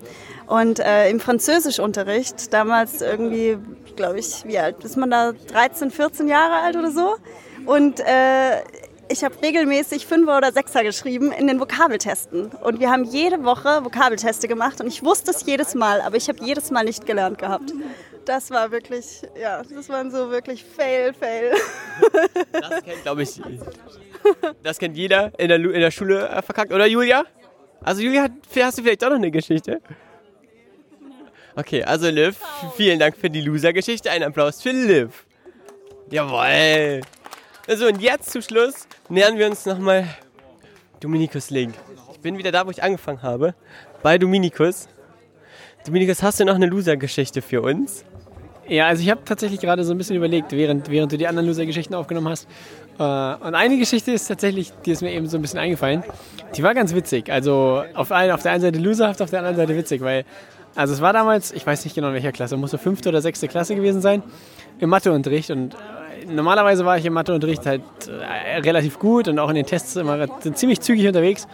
Und äh, im Französischunterricht, damals irgendwie, glaube ich, wie alt ist man da? 13, 14 Jahre alt oder so. Und äh, ich habe regelmäßig Fünfer oder Sechser geschrieben in den Vokabeltesten. Und wir haben jede Woche Vokabelteste gemacht und ich wusste es jedes Mal, aber ich habe jedes Mal nicht gelernt gehabt. Das war wirklich, ja, das waren so wirklich Fail, Fail. Das kennt, glaube ich, das kennt jeder in der, in der Schule äh, verkackt. Oder Julia? Also Julia, hast du vielleicht auch noch eine Geschichte? Okay, also Liv, vielen Dank für die Loser-Geschichte. Ein Applaus für Liv. Jawohl. Also und jetzt zum Schluss nähern wir uns nochmal Dominikus Link. Ich bin wieder da, wo ich angefangen habe, bei Dominikus. Dominikus, hast du noch eine Loser-Geschichte für uns? Ja, also ich habe tatsächlich gerade so ein bisschen überlegt, während, während du die anderen Loser-Geschichten aufgenommen hast. Äh, und eine Geschichte ist tatsächlich, die ist mir eben so ein bisschen eingefallen. Die war ganz witzig. Also auf, ein, auf der einen Seite loserhaft, auf der anderen Seite witzig, weil also es war damals, ich weiß nicht genau in welcher Klasse, muss so fünfte oder sechste Klasse gewesen sein, im Matheunterricht. Und äh, normalerweise war ich im Matheunterricht halt äh, relativ gut und auch in den Tests immer ziemlich zügig unterwegs.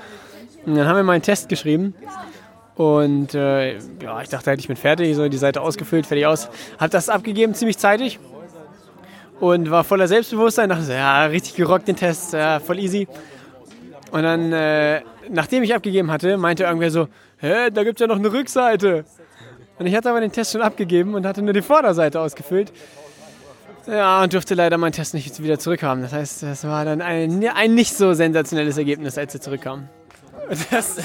Und dann haben wir mal einen Test geschrieben. Und äh, ja, ich dachte halt, ich bin fertig, so die Seite ausgefüllt, fertig aus. Hab das abgegeben, ziemlich zeitig. Und war voller Selbstbewusstsein. Dachte so, ja, richtig gerockt den Test, ja, voll easy. Und dann, äh, nachdem ich abgegeben hatte, meinte irgendwer so, hä, da gibt's ja noch eine Rückseite. Und ich hatte aber den Test schon abgegeben und hatte nur die Vorderseite ausgefüllt. Ja, und durfte leider meinen Test nicht wieder zurückhaben. Das heißt, das war dann ein, ein nicht so sensationelles Ergebnis, als er zurückkam. Das,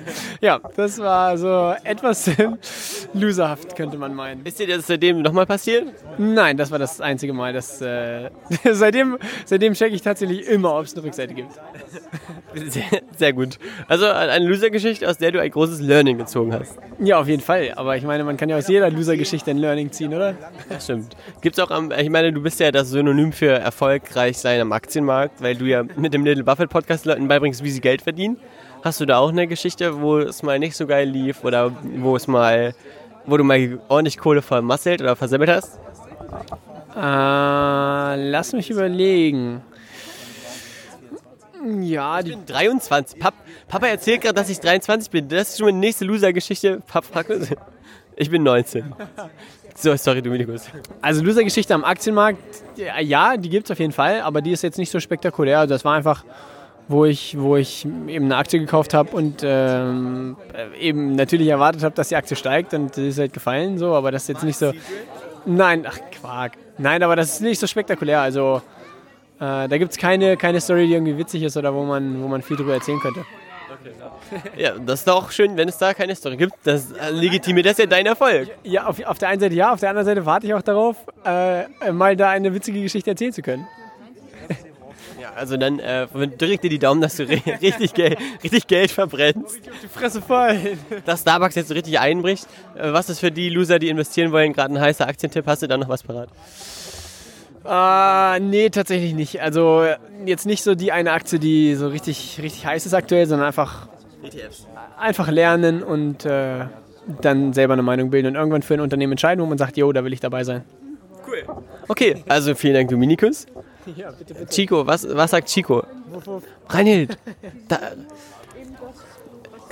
ja, das war so etwas loserhaft, könnte man meinen. Ist dir das seitdem nochmal passiert? Nein, das war das einzige Mal. Das, äh, seitdem seitdem checke ich tatsächlich immer, ob es eine Rückseite gibt. Sehr, sehr gut. Also eine Loser-Geschichte, aus der du ein großes Learning gezogen hast. Ja, auf jeden Fall. Aber ich meine, man kann ja aus jeder Loser-Geschichte ein Learning ziehen, oder? Das stimmt. Gibt's auch am, ich meine, du bist ja das Synonym für erfolgreich sein am Aktienmarkt, weil du ja mit dem Little Buffett Podcast Leuten beibringst, wie sie Geld verdienen. Hast du da auch eine Geschichte, wo es mal nicht so geil lief oder wo es mal, wo du mal ordentlich Kohle vermasselt oder versemmelt hast? Äh, lass mich überlegen. Ja, die 23. Pap, Papa erzählt gerade, dass ich 23 bin. Das ist schon meine nächste Loser-Geschichte. Ich bin 19. So, sorry, Dominikus. Also Loser-Geschichte am Aktienmarkt, ja, ja die gibt es auf jeden Fall, aber die ist jetzt nicht so spektakulär. Also Das war einfach, wo ich, wo ich eben eine Aktie gekauft habe und ähm, eben natürlich erwartet habe, dass die Aktie steigt und die ist halt gefallen, so, aber das ist jetzt nicht so. Nein, ach Quark. Nein, aber das ist nicht so spektakulär. Also äh, da gibt es keine, keine Story, die irgendwie witzig ist oder wo man, wo man viel drüber erzählen könnte. Ja, das ist doch schön, wenn es da keine Story gibt. Das äh, legitimiert das ja dein Erfolg. Ja, auf, auf der einen Seite ja, auf der anderen Seite warte ich auch darauf, äh, mal da eine witzige Geschichte erzählen zu können. Also dann äh, drück dir die Daumen, dass du ri- richtig, Geld, richtig Geld verbrennst. Die Fresse voll. Dass Starbucks jetzt so richtig einbricht. Äh, was ist für die Loser, die investieren wollen, gerade ein heißer Aktientipp? Hast du da noch was parat? Äh, nee, tatsächlich nicht. Also jetzt nicht so die eine Aktie, die so richtig, richtig heiß ist aktuell, sondern einfach, ETFs. einfach lernen und äh, dann selber eine Meinung bilden und irgendwann für ein Unternehmen entscheiden, wo man sagt, jo, da will ich dabei sein. Okay, also vielen Dank, Dominikus. Ja, bitte, bitte. Chico, was, was sagt Chico? Reinhild, da,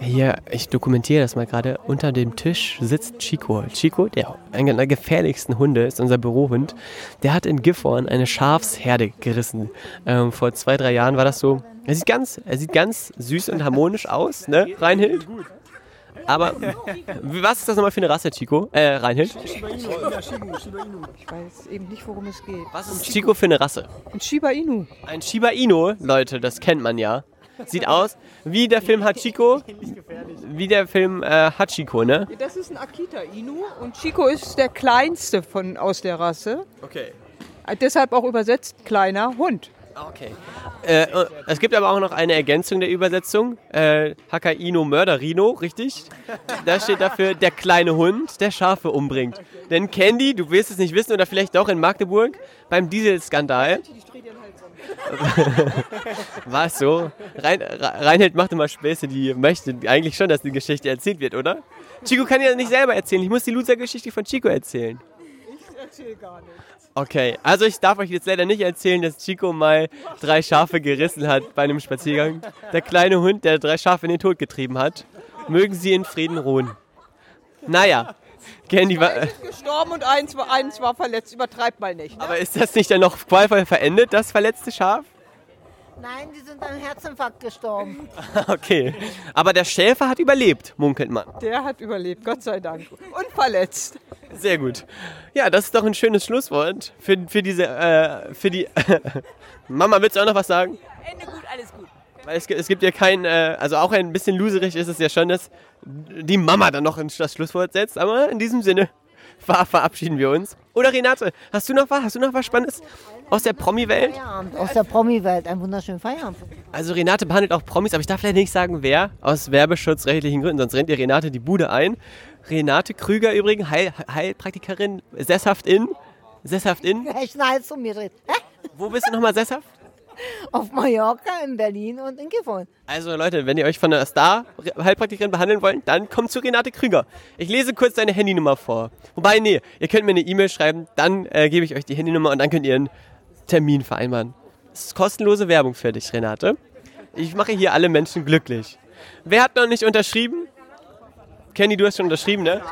hier, ich dokumentiere das mal gerade. Unter dem Tisch sitzt Chico. Chico, der einer der gefährlichsten Hunde, ist unser Bürohund. Der hat in Gifhorn eine Schafsherde gerissen. Ähm, vor zwei, drei Jahren war das so. Er sieht ganz, er sieht ganz süß und harmonisch aus, ne, Reinhild? Aber was ist das nochmal für eine Rasse, Chico? Äh, Reinhild? Ich weiß eben nicht, worum es geht. Was ist Chico für eine Rasse? Ein Shiba Inu. Ein Shiba Inu, Leute, das kennt man ja. Sieht aus wie der Film Hachiko. Wie der Film äh, Hachiko, ne? Das ist ein Akita Inu und Chico ist der kleinste von, aus der Rasse. Okay. Äh, Deshalb auch übersetzt kleiner Hund. Okay. Äh, es gibt aber auch noch eine Ergänzung der Übersetzung. Äh, Hakaino Mörderino, richtig? Da steht dafür der kleine Hund, der Schafe umbringt. Denn Candy, du wirst es nicht wissen oder vielleicht doch in Magdeburg beim Dieselskandal. War es so? Rein, Re- Reinhold macht immer Späße, die möchte eigentlich schon, dass die Geschichte erzählt wird, oder? Chico kann ja nicht selber erzählen. Ich muss die Loser-Geschichte von Chico erzählen. Ich erzähle gar nichts. Okay, also ich darf euch jetzt leider nicht erzählen, dass Chico mal drei Schafe gerissen hat bei einem Spaziergang. Der kleine Hund, der drei Schafe in den Tod getrieben hat. Mögen sie in Frieden ruhen. Naja, Candy war. Zwei sind gestorben und eins war, eins war verletzt. Übertreibt mal nicht. Ne? Aber ist das nicht dann noch qualvoll verendet, das verletzte Schaf? Nein, die sind an Herzinfarkt gestorben. Okay. Aber der Schäfer hat überlebt, munkelt man. Der hat überlebt, Gott sei Dank. Und verletzt. Sehr gut. Ja, das ist doch ein schönes Schlusswort für, für diese. Äh, für die. Mama, willst du auch noch was sagen? Ende gut, alles gut. Weil es, gibt- es gibt ja kein, äh, also auch ein bisschen loserig ist es ja schon, dass die Mama dann noch ins- das Schlusswort setzt. Aber in diesem Sinne ver verabschieden wir uns. Oder Renate, hast du noch was? Hast du noch was Spannendes aus der Promi-Welt? Feierabend, aus der Promi-Welt. Einen wunderschönen Feierabend. Also Renate behandelt auch Promis, aber ich darf leider nicht sagen, wer. Aus werbeschutzrechtlichen Gründen, sonst rennt ihr Renate die Bude ein. Renate Krüger übrigens, Heil, Heilpraktikerin, sesshaft in. Sesshaft in. Welchen Hals um mir dreht. Wo bist du nochmal sesshaft? Auf Mallorca, in Berlin und in Gifhorn. Also Leute, wenn ihr euch von einer Star-Heilpraktikerin behandeln wollt, dann kommt zu Renate Krüger. Ich lese kurz deine Handynummer vor. Wobei, nee, ihr könnt mir eine E-Mail schreiben, dann äh, gebe ich euch die Handynummer und dann könnt ihr einen Termin vereinbaren. Das ist kostenlose Werbung für dich, Renate. Ich mache hier alle Menschen glücklich. Wer hat noch nicht unterschrieben? Kenny, du hast schon unterschrieben, ne?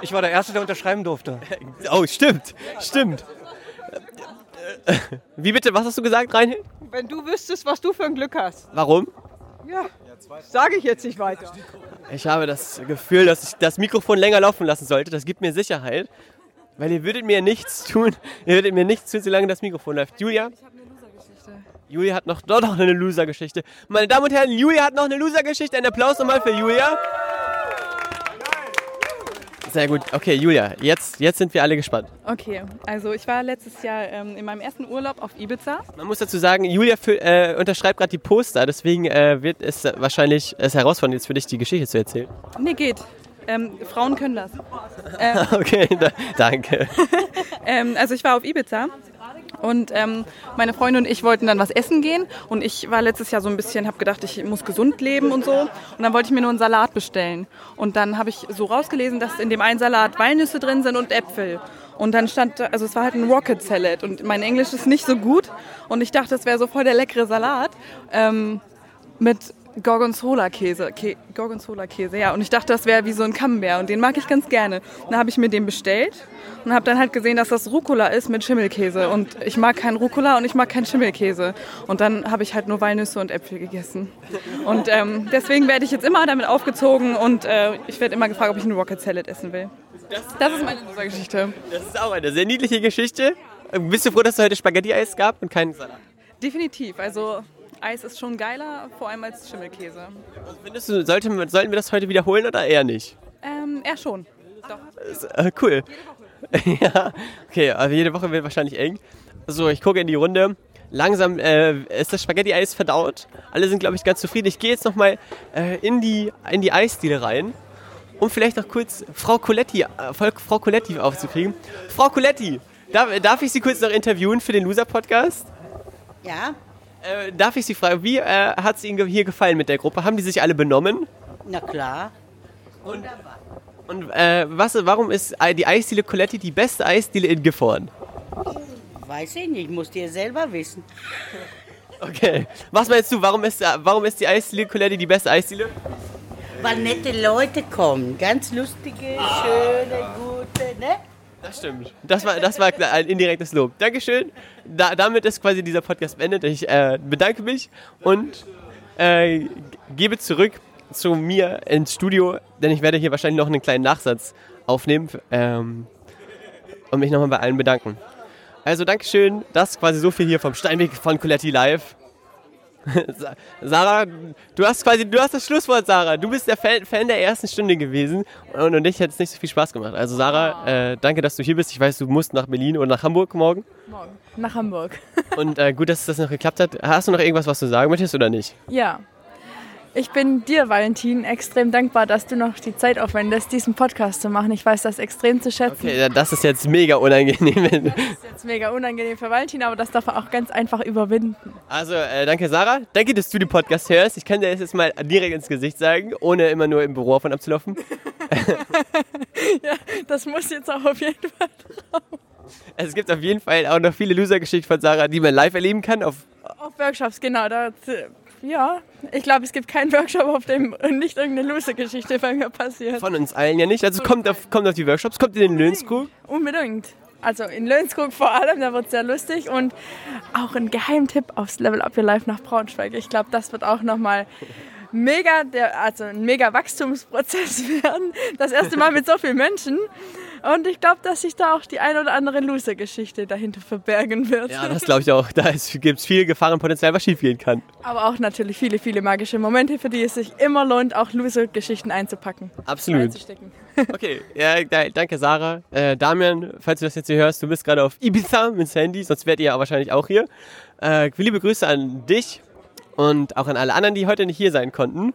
Ich war der Erste, der unterschreiben durfte. Oh, stimmt, stimmt. Wie bitte, was hast du gesagt, Reinhild? Wenn du wüsstest, was du für ein Glück hast. Warum? Ja, sage ich jetzt nicht weiter. Ich habe das Gefühl, dass ich das Mikrofon länger laufen lassen sollte. Das gibt mir Sicherheit. Weil ihr würdet mir nichts tun. Ihr würdet mir nichts tun, solange das Mikrofon läuft. Julia? Julia hat noch, doch noch eine Loser-Geschichte. Meine Damen und Herren, Julia hat noch eine Loser-Geschichte. Ein Applaus nochmal für Julia. Sehr gut. Okay, Julia, jetzt, jetzt sind wir alle gespannt. Okay, also ich war letztes Jahr ähm, in meinem ersten Urlaub auf Ibiza. Man muss dazu sagen, Julia für, äh, unterschreibt gerade die Poster, deswegen äh, wird es wahrscheinlich es herausfordernd jetzt für dich, die Geschichte zu erzählen. Nee, geht. Ähm, Frauen können das. Ähm, Okay, da, danke. ähm, also ich war auf Ibiza und ähm, meine Freundin und ich wollten dann was essen gehen. Und ich war letztes Jahr so ein bisschen, habe gedacht, ich muss gesund leben und so. Und dann wollte ich mir nur einen Salat bestellen. Und dann habe ich so rausgelesen, dass in dem einen Salat Walnüsse drin sind und Äpfel. Und dann stand, also es war halt ein Rocket Salad. Und mein Englisch ist nicht so gut. Und ich dachte, das wäre so voll der leckere Salat. Ähm, mit Gorgonzola-Käse. Kä Gorgonzola-Käse, ja. Und ich dachte, das wäre wie so ein Camembert und den mag ich ganz gerne. Dann habe ich mir den bestellt und habe dann halt gesehen, dass das Rucola ist mit Schimmelkäse. Und ich mag keinen Rucola und ich mag keinen Schimmelkäse. Und dann habe ich halt nur Walnüsse und Äpfel gegessen. Und ähm, deswegen werde ich jetzt immer damit aufgezogen und äh, ich werde immer gefragt, ob ich einen Rocket Salad essen will. Das ist meine Loser-Geschichte. Das ist auch eine sehr niedliche Geschichte. Bist du froh, dass es heute Spaghetti-Eis gab und keinen Salat? Definitiv. Also Eis ist schon geiler, vor allem als Schimmelkäse. Findest du, sollte, sollten wir das heute wiederholen oder eher nicht? Ähm, eher schon. Doch. Äh, cool. ja, okay, aber jede Woche wird wahrscheinlich eng. So, ich gucke in die Runde. Langsam äh, ist das Spaghetti-Eis verdaut. Alle sind, glaube ich, ganz zufrieden. Ich gehe jetzt nochmal äh, in, die, in die Eisdiele rein, um vielleicht noch kurz Frau Coletti, äh, Frau Coletti aufzukriegen. Frau Coletti, darf, darf ich Sie kurz noch interviewen für den Loser-Podcast? Ja, Äh, darf ich Sie fragen, wie äh, hat es Ihnen hier gefallen mit der Gruppe? Haben die sich alle benommen? na klar. Und äh, was, warum ist die Eisdiele Coletti die beste Eisdiele in Gifhorn? Weiß ich nicht, musst ihr selber wissen. Okay. Was meinst du, warum ist, warum ist die Eisdiele Coletti die beste Eisdiele? Weil nette Leute kommen, ganz lustige, schöne, gute, ne? Das stimmt. Das war, das war ein indirektes Lob. Dankeschön. Da, damit ist quasi dieser Podcast beendet. Ich äh, bedanke mich und äh, gebe zurück zu mir ins Studio, denn ich werde hier wahrscheinlich noch einen kleinen Nachsatz aufnehmen ähm, und mich nochmal bei allen bedanken. Also Dankeschön, das ist quasi so viel hier vom Steinweg von Coletti Live. Sa- Sarah, du hast quasi, du hast das Schlusswort, Sarah. Du bist der Fan, Fan der ersten Stunde gewesen und, und dich hat es nicht so viel Spaß gemacht. Also Sarah, äh, danke, dass du hier bist. Ich weiß, du musst nach Berlin oder nach Hamburg morgen. Morgen. Nach Hamburg. Und äh, gut, dass das noch geklappt hat. Hast du noch irgendwas, was du sagen möchtest oder nicht? Ja. Ich bin dir, Valentin, extrem dankbar, dass du noch die Zeit aufwendest, diesen Podcast zu machen. Ich weiß das extrem zu schätzen. Okay, das ist jetzt mega unangenehm. Das ist jetzt mega unangenehm für Valentin, aber das darf er auch ganz einfach überwinden. Also, äh, danke Sarah. Danke, dass du den Podcast hörst. Ich kann dir das jetzt mal direkt ins Gesicht sagen, ohne immer nur im Büro und abzulaufen. ja, das muss jetzt auch auf jeden Fall drauf. Es gibt auf jeden Fall auch noch viele Loser-Geschichten von Sarah, die man live erleben kann. Auf Auf Workshops, genau. Da, ja, ich glaube, es gibt keinen Workshop, auf dem nicht irgendeine Loser-Geschichte bei mir passiert. von uns allen ja nicht. Also kommt auf, kommt auf die Workshops, kommt in den Löhnskrug. Unbedingt. Also in Lönskrug vor allem, da wird es sehr lustig. Und auch ein Geheimtipp aufs Level Up Your Life nach Braunschweig. Ich glaube, das wird auch nochmal mega, der, also ein mega Wachstumsprozess werden. Das erste Mal mit so vielen Menschen. Und ich glaube, dass sich da auch die ein oder andere Loser-Geschichte dahinter verbergen wird. Ja, das glaube ich auch. Da gibt es viel Gefahrenpotenzial, was schiefgehen kann. Aber auch natürlich viele, viele magische Momente, für die es sich immer lohnt, auch Loser-Geschichten einzupacken. Absolut. Okay, ja, da, danke Sarah. Äh, Damian, falls du das jetzt hier hörst, du bist gerade auf Ibiza mit Sandy, sonst wärt ihr ja wahrscheinlich auch hier. Äh, liebe Grüße an dich und auch an alle anderen, die heute nicht hier sein konnten.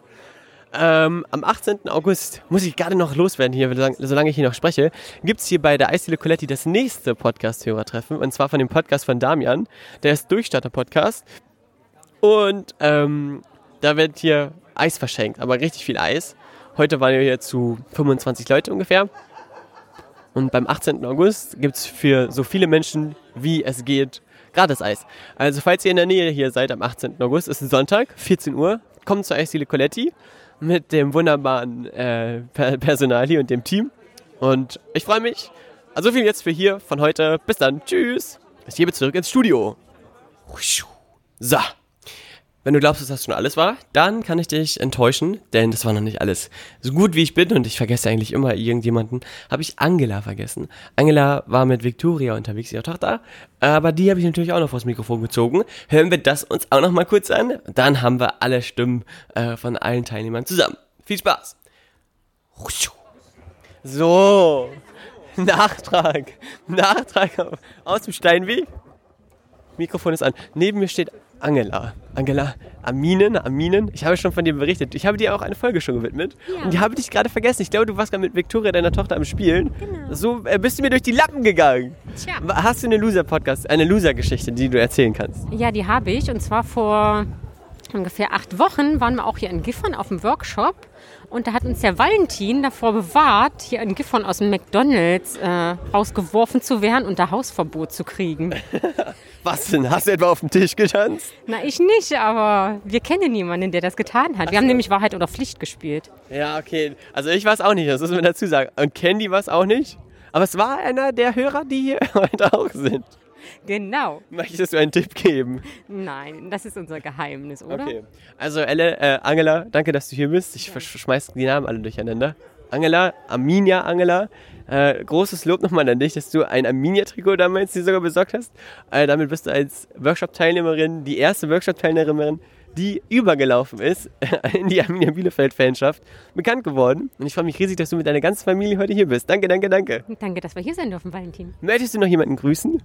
Ähm, am 18. August muss ich gerade noch loswerden hier, solange ich hier noch spreche, gibt es hier bei der Eisdiele Coletti das nächste Podcast-Hörertreffen und zwar von dem Podcast von Damian. Der ist Durchstarter-Podcast und ähm, da wird hier Eis verschenkt, aber richtig viel Eis. Heute waren wir hier zu 25 Leute ungefähr. Und beim 18. August gibt es für so viele Menschen, wie es geht, gratis Eis. Also falls ihr in der Nähe hier seid am 18. August, ist ein Sonntag, 14 Uhr, kommt zur Eisdiele Coletti mit dem wunderbaren äh, Per- Personal hier und dem Team. Und ich freue mich. Also viel jetzt für hier von heute. Bis dann. Tschüss. Ich gebe zurück ins Studio. So. Wenn du glaubst, dass das schon alles war, dann kann ich dich enttäuschen, denn das war noch nicht alles. So gut wie ich bin, und ich vergesse eigentlich immer irgendjemanden, habe ich Angela vergessen. Angela war mit Victoria unterwegs, ihrer Tochter, aber die habe ich natürlich auch noch vors Mikrofon gezogen. Hören wir das uns auch noch mal kurz an, dann haben wir alle Stimmen äh, von allen Teilnehmern zusammen. Viel Spaß! So, Nachtrag. Nachtrag aus dem Steinweg. Mikrofon ist an. Neben mir steht Angela. Angela, Aminen, Aminen. Ich habe schon von dir berichtet. Ich habe dir auch eine Folge schon gewidmet. Und die habe ich gerade vergessen. Ich glaube, du warst gerade mit Victoria, deiner Tochter, am Spielen. Genau. So äh, bist du mir durch die Lappen gegangen. Tja. Hast du eine Loser-Podcast, eine Loser-Geschichte, die du erzählen kannst? Ja, die habe ich. Und zwar vor ungefähr acht Wochen waren wir auch hier in Gifhorn auf dem Workshop. Und da hat uns der Valentin davor bewahrt, hier in Gifhorn aus dem McDonalds äh, rausgeworfen zu werden und da Hausverbot zu kriegen. Was denn? Hast du etwa auf dem Tisch getanzt? Na, ich nicht, aber wir kennen niemanden, der das getan hat. Wir haben nämlich Wahrheit oder Pflicht gespielt. Ja, okay. Also ich weiß auch nicht, das muss man dazu sagen. Und Candy war es auch nicht. Aber es war einer der Hörer, die hier heute auch sind. Genau. Möchtest du einen Tipp geben? Nein, das ist unser Geheimnis, oder? Okay. Also Elle, äh, Angela, danke, dass du hier bist. Ich versch- schmeiß die Namen alle durcheinander. Angela, Arminia Angela, äh, großes Lob nochmal an dich, dass du ein Arminia-Trikot damals dir sogar besorgt hast. Äh, damit bist du als Workshop-Teilnehmerin die erste Workshop-Teilnehmerin, die übergelaufen ist in die Arminia Bielefeld-Fanschaft, bekannt geworden. Und ich freue mich riesig, dass du mit deiner ganzen Familie heute hier bist. Danke, danke, danke. Danke, dass wir hier sein dürfen, Valentin. Möchtest du noch jemanden grüßen?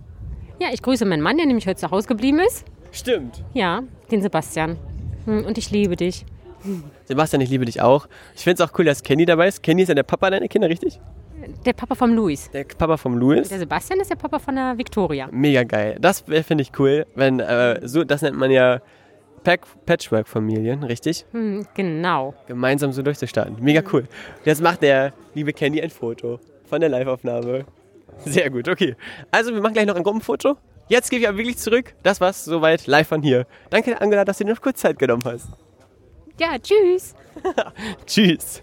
Ja, ich grüße meinen Mann, der nämlich heute zu Hause geblieben ist. Stimmt. Ja, den Sebastian. Hm, Und ich liebe dich. Sebastian, ich liebe dich auch. Ich finde es auch cool, dass Kenny dabei ist. Kenny ist ja der Papa deiner Kinder, richtig? Der Papa vom Luis. Der Papa vom Louis. Der Sebastian ist der Papa von der Victoria. Mega geil. Das finde ich cool, wenn äh, so, das nennt man ja Pack Patchwork-Familien, richtig? Hm, genau. Gemeinsam so durchzustarten. Mega cool. Jetzt macht der liebe Candy ein Foto von der Live-Aufnahme. Sehr gut, okay. Also wir machen gleich noch ein Gruppenfoto. Jetzt gebe ich aber wirklich zurück. Das war's soweit live von hier. Danke, Angela, dass du dir noch kurz Zeit genommen hast. Ja, tschüss. Tschüss.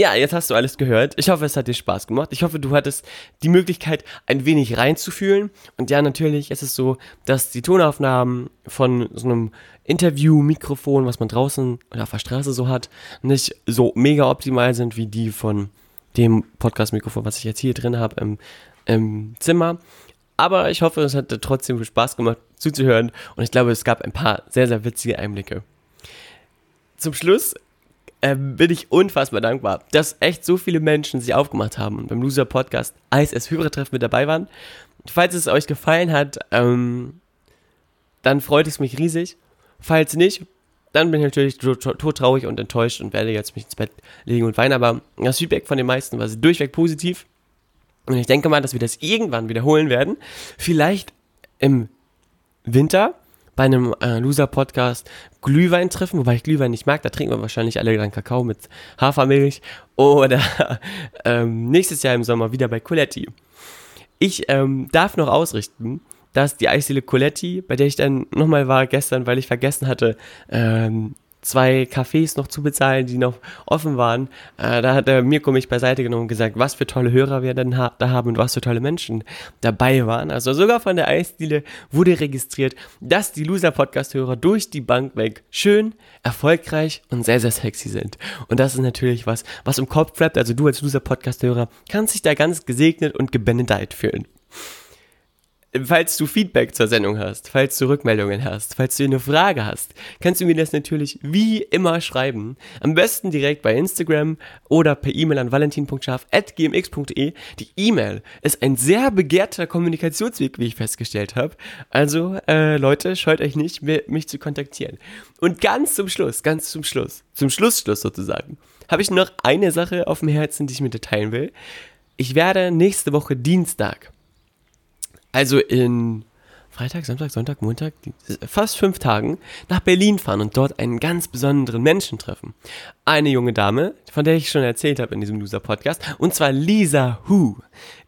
Ja, jetzt hast du alles gehört. Ich hoffe, es hat dir Spaß gemacht. Ich hoffe, du hattest die Möglichkeit, ein wenig reinzufühlen. Und ja, natürlich ist es so, dass die Tonaufnahmen von so einem Interview-Mikrofon, was man draußen oder auf der Straße so hat, nicht so mega optimal sind wie die von dem Podcast-Mikrofon, was ich jetzt hier drin habe im, im Zimmer. Aber ich hoffe, es hat trotzdem viel Spaß gemacht zuzuhören. Und ich glaube, es gab ein paar sehr, sehr witzige Einblicke. Zum Schluss ähm, bin ich unfassbar dankbar, dass echt so viele Menschen sich aufgemacht haben und beim Loser Podcast ISS Hörertreffen mit dabei waren. Falls es euch gefallen hat, ähm, dann freut es mich riesig. Falls nicht, dann bin ich natürlich todtraurig und enttäuscht und werde jetzt mich ins Bett legen und weinen. Aber das Feedback von den meisten war durchweg positiv. Und ich denke mal, dass wir das irgendwann wiederholen werden. Vielleicht im Winter bei einem äh, Loser-Podcast Glühwein treffen, wobei ich Glühwein nicht mag, da trinken wir wahrscheinlich alle dann Kakao mit Hafermilch. Oder ähm, nächstes Jahr im Sommer wieder bei Coletti. Ich ähm, darf noch ausrichten, dass die Eisdiele Coletti, bei der ich dann nochmal war gestern, weil ich vergessen hatte, ähm, zwei Cafés noch zu bezahlen, die noch offen waren. Äh, da hat der Mirko mich beiseite genommen und gesagt, was für tolle Hörer wir denn ha da haben und was für tolle Menschen dabei waren. Also sogar von der Eisdiele wurde registriert, dass die Loser-Podcast-Hörer durch die Bank weg schön, erfolgreich und sehr, sehr sexy sind. Und das ist natürlich was, was im Kopf bleibt. Also du als Loser-Podcast-Hörer kannst dich da ganz gesegnet und gebenedeit fühlen. Falls du Feedback zur Sendung hast, falls du Rückmeldungen hast, falls du eine Frage hast, kannst du mir das natürlich wie immer schreiben. Am besten direkt bei Instagram oder per E-Mail an valentin.scharf.gmx.de. Die E-Mail ist ein sehr begehrter Kommunikationsweg, wie ich festgestellt habe. Also, äh, Leute, scheut euch nicht, mich zu kontaktieren. Und ganz zum Schluss, ganz zum Schluss, zum Schlussschluss sozusagen, habe ich noch eine Sache auf dem Herzen, die ich mit dir teilen will. Ich werde nächste Woche Dienstag also in Freitag, Samstag, Sonntag, Montag, fast fünf Tagen nach Berlin fahren und dort einen ganz besonderen Menschen treffen. Eine junge Dame, von der ich schon erzählt habe in diesem Loser-Podcast, und zwar Lisa Hu.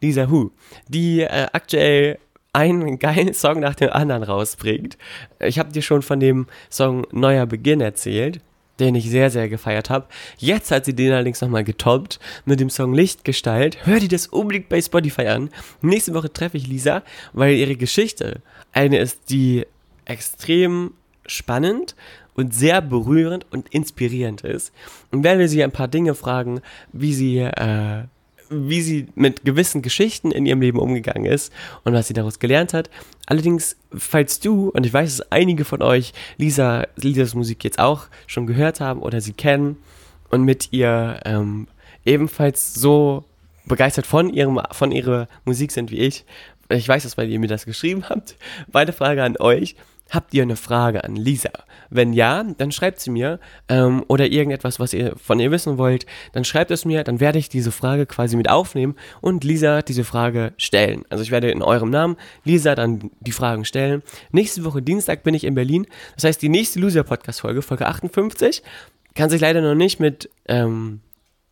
Lisa Hu, die äh, aktuell einen geilen Song nach dem anderen rausbringt. Ich habe dir schon von dem Song Neuer Beginn erzählt den ich sehr, sehr gefeiert habe. Jetzt hat sie den allerdings nochmal getoppt mit dem Song Lichtgestalt. Hör dir das unbedingt bei Spotify an. Nächste Woche treffe ich Lisa, weil ihre Geschichte eine ist, die extrem spannend und sehr berührend und inspirierend ist. Und werde sie ein paar Dinge fragen, wie sie äh, wie sie mit gewissen Geschichten in ihrem Leben umgegangen ist und was sie daraus gelernt hat. Allerdings, falls du, und ich weiß, dass einige von euch Lisa, Lisas Musik jetzt auch schon gehört haben oder sie kennen und mit ihr ähm, ebenfalls so begeistert von, ihrem, von ihrer Musik sind wie ich, ich weiß das, weil ihr mir das geschrieben habt. Meine Frage an euch. Habt ihr eine Frage an Lisa? Wenn ja, dann schreibt sie mir ähm, oder irgendetwas, was ihr von ihr wissen wollt, dann schreibt es mir, dann werde ich diese Frage quasi mit aufnehmen und Lisa diese Frage stellen. Also ich werde in eurem Namen Lisa dann die Fragen stellen. Nächste Woche Dienstag bin ich in Berlin. Das heißt, die nächste Loser-Podcast-Folge, Folge 58, kann sich leider noch nicht mit ähm,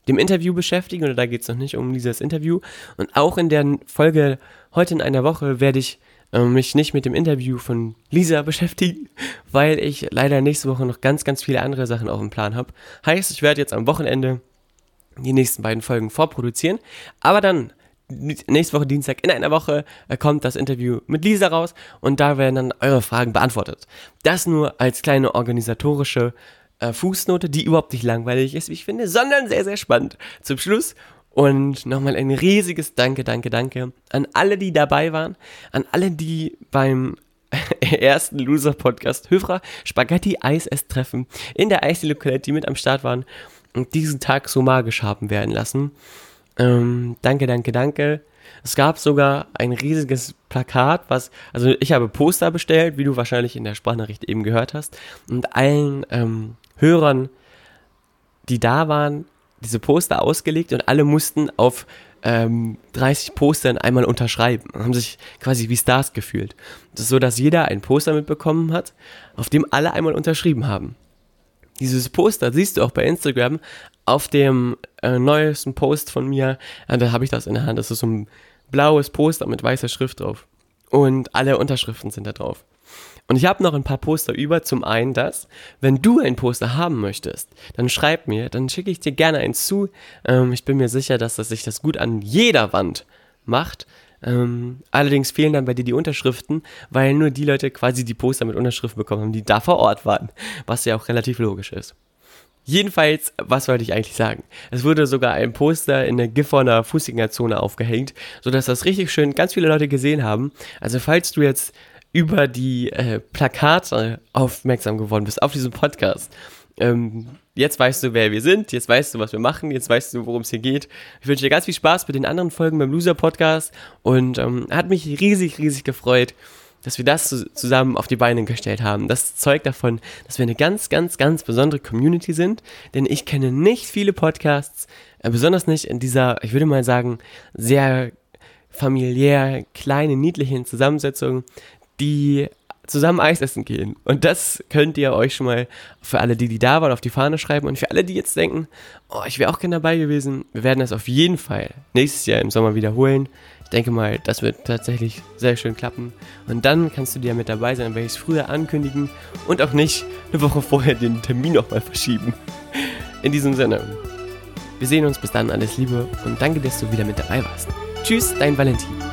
dem Interview beschäftigen oder da geht es noch nicht um Lisas Interview. Und auch in der Folge heute in einer Woche werde ich mich nicht mit dem Interview von Lisa beschäftigen, weil ich leider nächste Woche noch ganz, ganz viele andere Sachen auf dem Plan habe. Heißt, ich werde jetzt am Wochenende die nächsten beiden Folgen vorproduzieren, aber dann nächste Woche Dienstag in einer Woche äh, kommt das Interview mit Lisa raus und da werden dann eure Fragen beantwortet. Das nur als kleine organisatorische äh, Fußnote, die überhaupt nicht langweilig ist, wie ich finde, sondern sehr, sehr spannend. Zum Schluss und nochmal ein riesiges Danke, danke, danke an alle, die dabei waren, an alle, die beim ersten Loser-Podcast Höfra Spaghetti Eis Treffen in der Eisdiele Colette mit am Start waren und diesen Tag so magisch haben werden lassen. Ähm, danke, danke, danke. Es gab sogar ein riesiges Plakat, was, also ich habe Poster bestellt, wie du wahrscheinlich in der Sprachnachricht eben gehört hast, und allen ähm, Hörern, die da waren, diese Poster ausgelegt und alle mussten auf ähm, 30 Postern einmal unterschreiben haben sich quasi wie Stars gefühlt. Das ist so, dass jeder ein Poster mitbekommen hat, auf dem alle einmal unterschrieben haben. Dieses Poster siehst du auch bei Instagram auf dem äh, neuesten Post von mir. Ja, da habe ich das in der Hand. Das ist so ein blaues Poster mit weißer Schrift drauf. Und alle Unterschriften sind da drauf. Und ich habe noch ein paar Poster über. Zum einen das, wenn du ein Poster haben möchtest, dann schreib mir, dann schicke ich dir gerne eins zu. Ähm, ich bin mir sicher, dass das sich das gut an jeder Wand macht. Ähm, allerdings fehlen dann bei dir die Unterschriften, weil nur die Leute quasi die Poster mit Unterschriften bekommen haben, die da vor Ort waren, was ja auch relativ logisch ist. Jedenfalls, was wollte ich eigentlich sagen? Es wurde sogar ein Poster in der Gifhorner Fußgängerzone aufgehängt, sodass das richtig schön ganz viele Leute gesehen haben. Also falls du jetzt über die äh, Plakate aufmerksam geworden bist, auf diesen Podcast, ähm, jetzt weißt du, wer wir sind, jetzt weißt du, was wir machen, jetzt weißt du, worum es hier geht. Ich wünsche dir ganz viel Spaß mit den anderen Folgen beim Loser Podcast und ähm, hat mich riesig, riesig gefreut, dass wir das zusammen auf die Beine gestellt haben. Das zeugt davon, dass wir eine ganz, ganz, ganz besondere Community sind, denn ich kenne nicht viele Podcasts, äh, besonders nicht in dieser, ich würde mal sagen, sehr familiär, kleinen, niedlichen Zusammensetzung, die zusammen Eis essen gehen. Und das könnt ihr euch schon mal für alle, die, die da waren, auf die Fahne schreiben. Und für alle, die jetzt denken, oh, ich wäre auch gerne dabei gewesen, wir werden das auf jeden Fall nächstes Jahr im Sommer wiederholen. Ich denke mal, das wird tatsächlich sehr schön klappen. Und dann kannst du dir mit dabei sein, werde ich es früher ankündigen und auch nicht eine Woche vorher den Termin nochmal verschieben. In diesem Sinne, wir sehen uns bis dann, alles Liebe und danke, dass du wieder mit dabei warst. Tschüss, dein Valentin.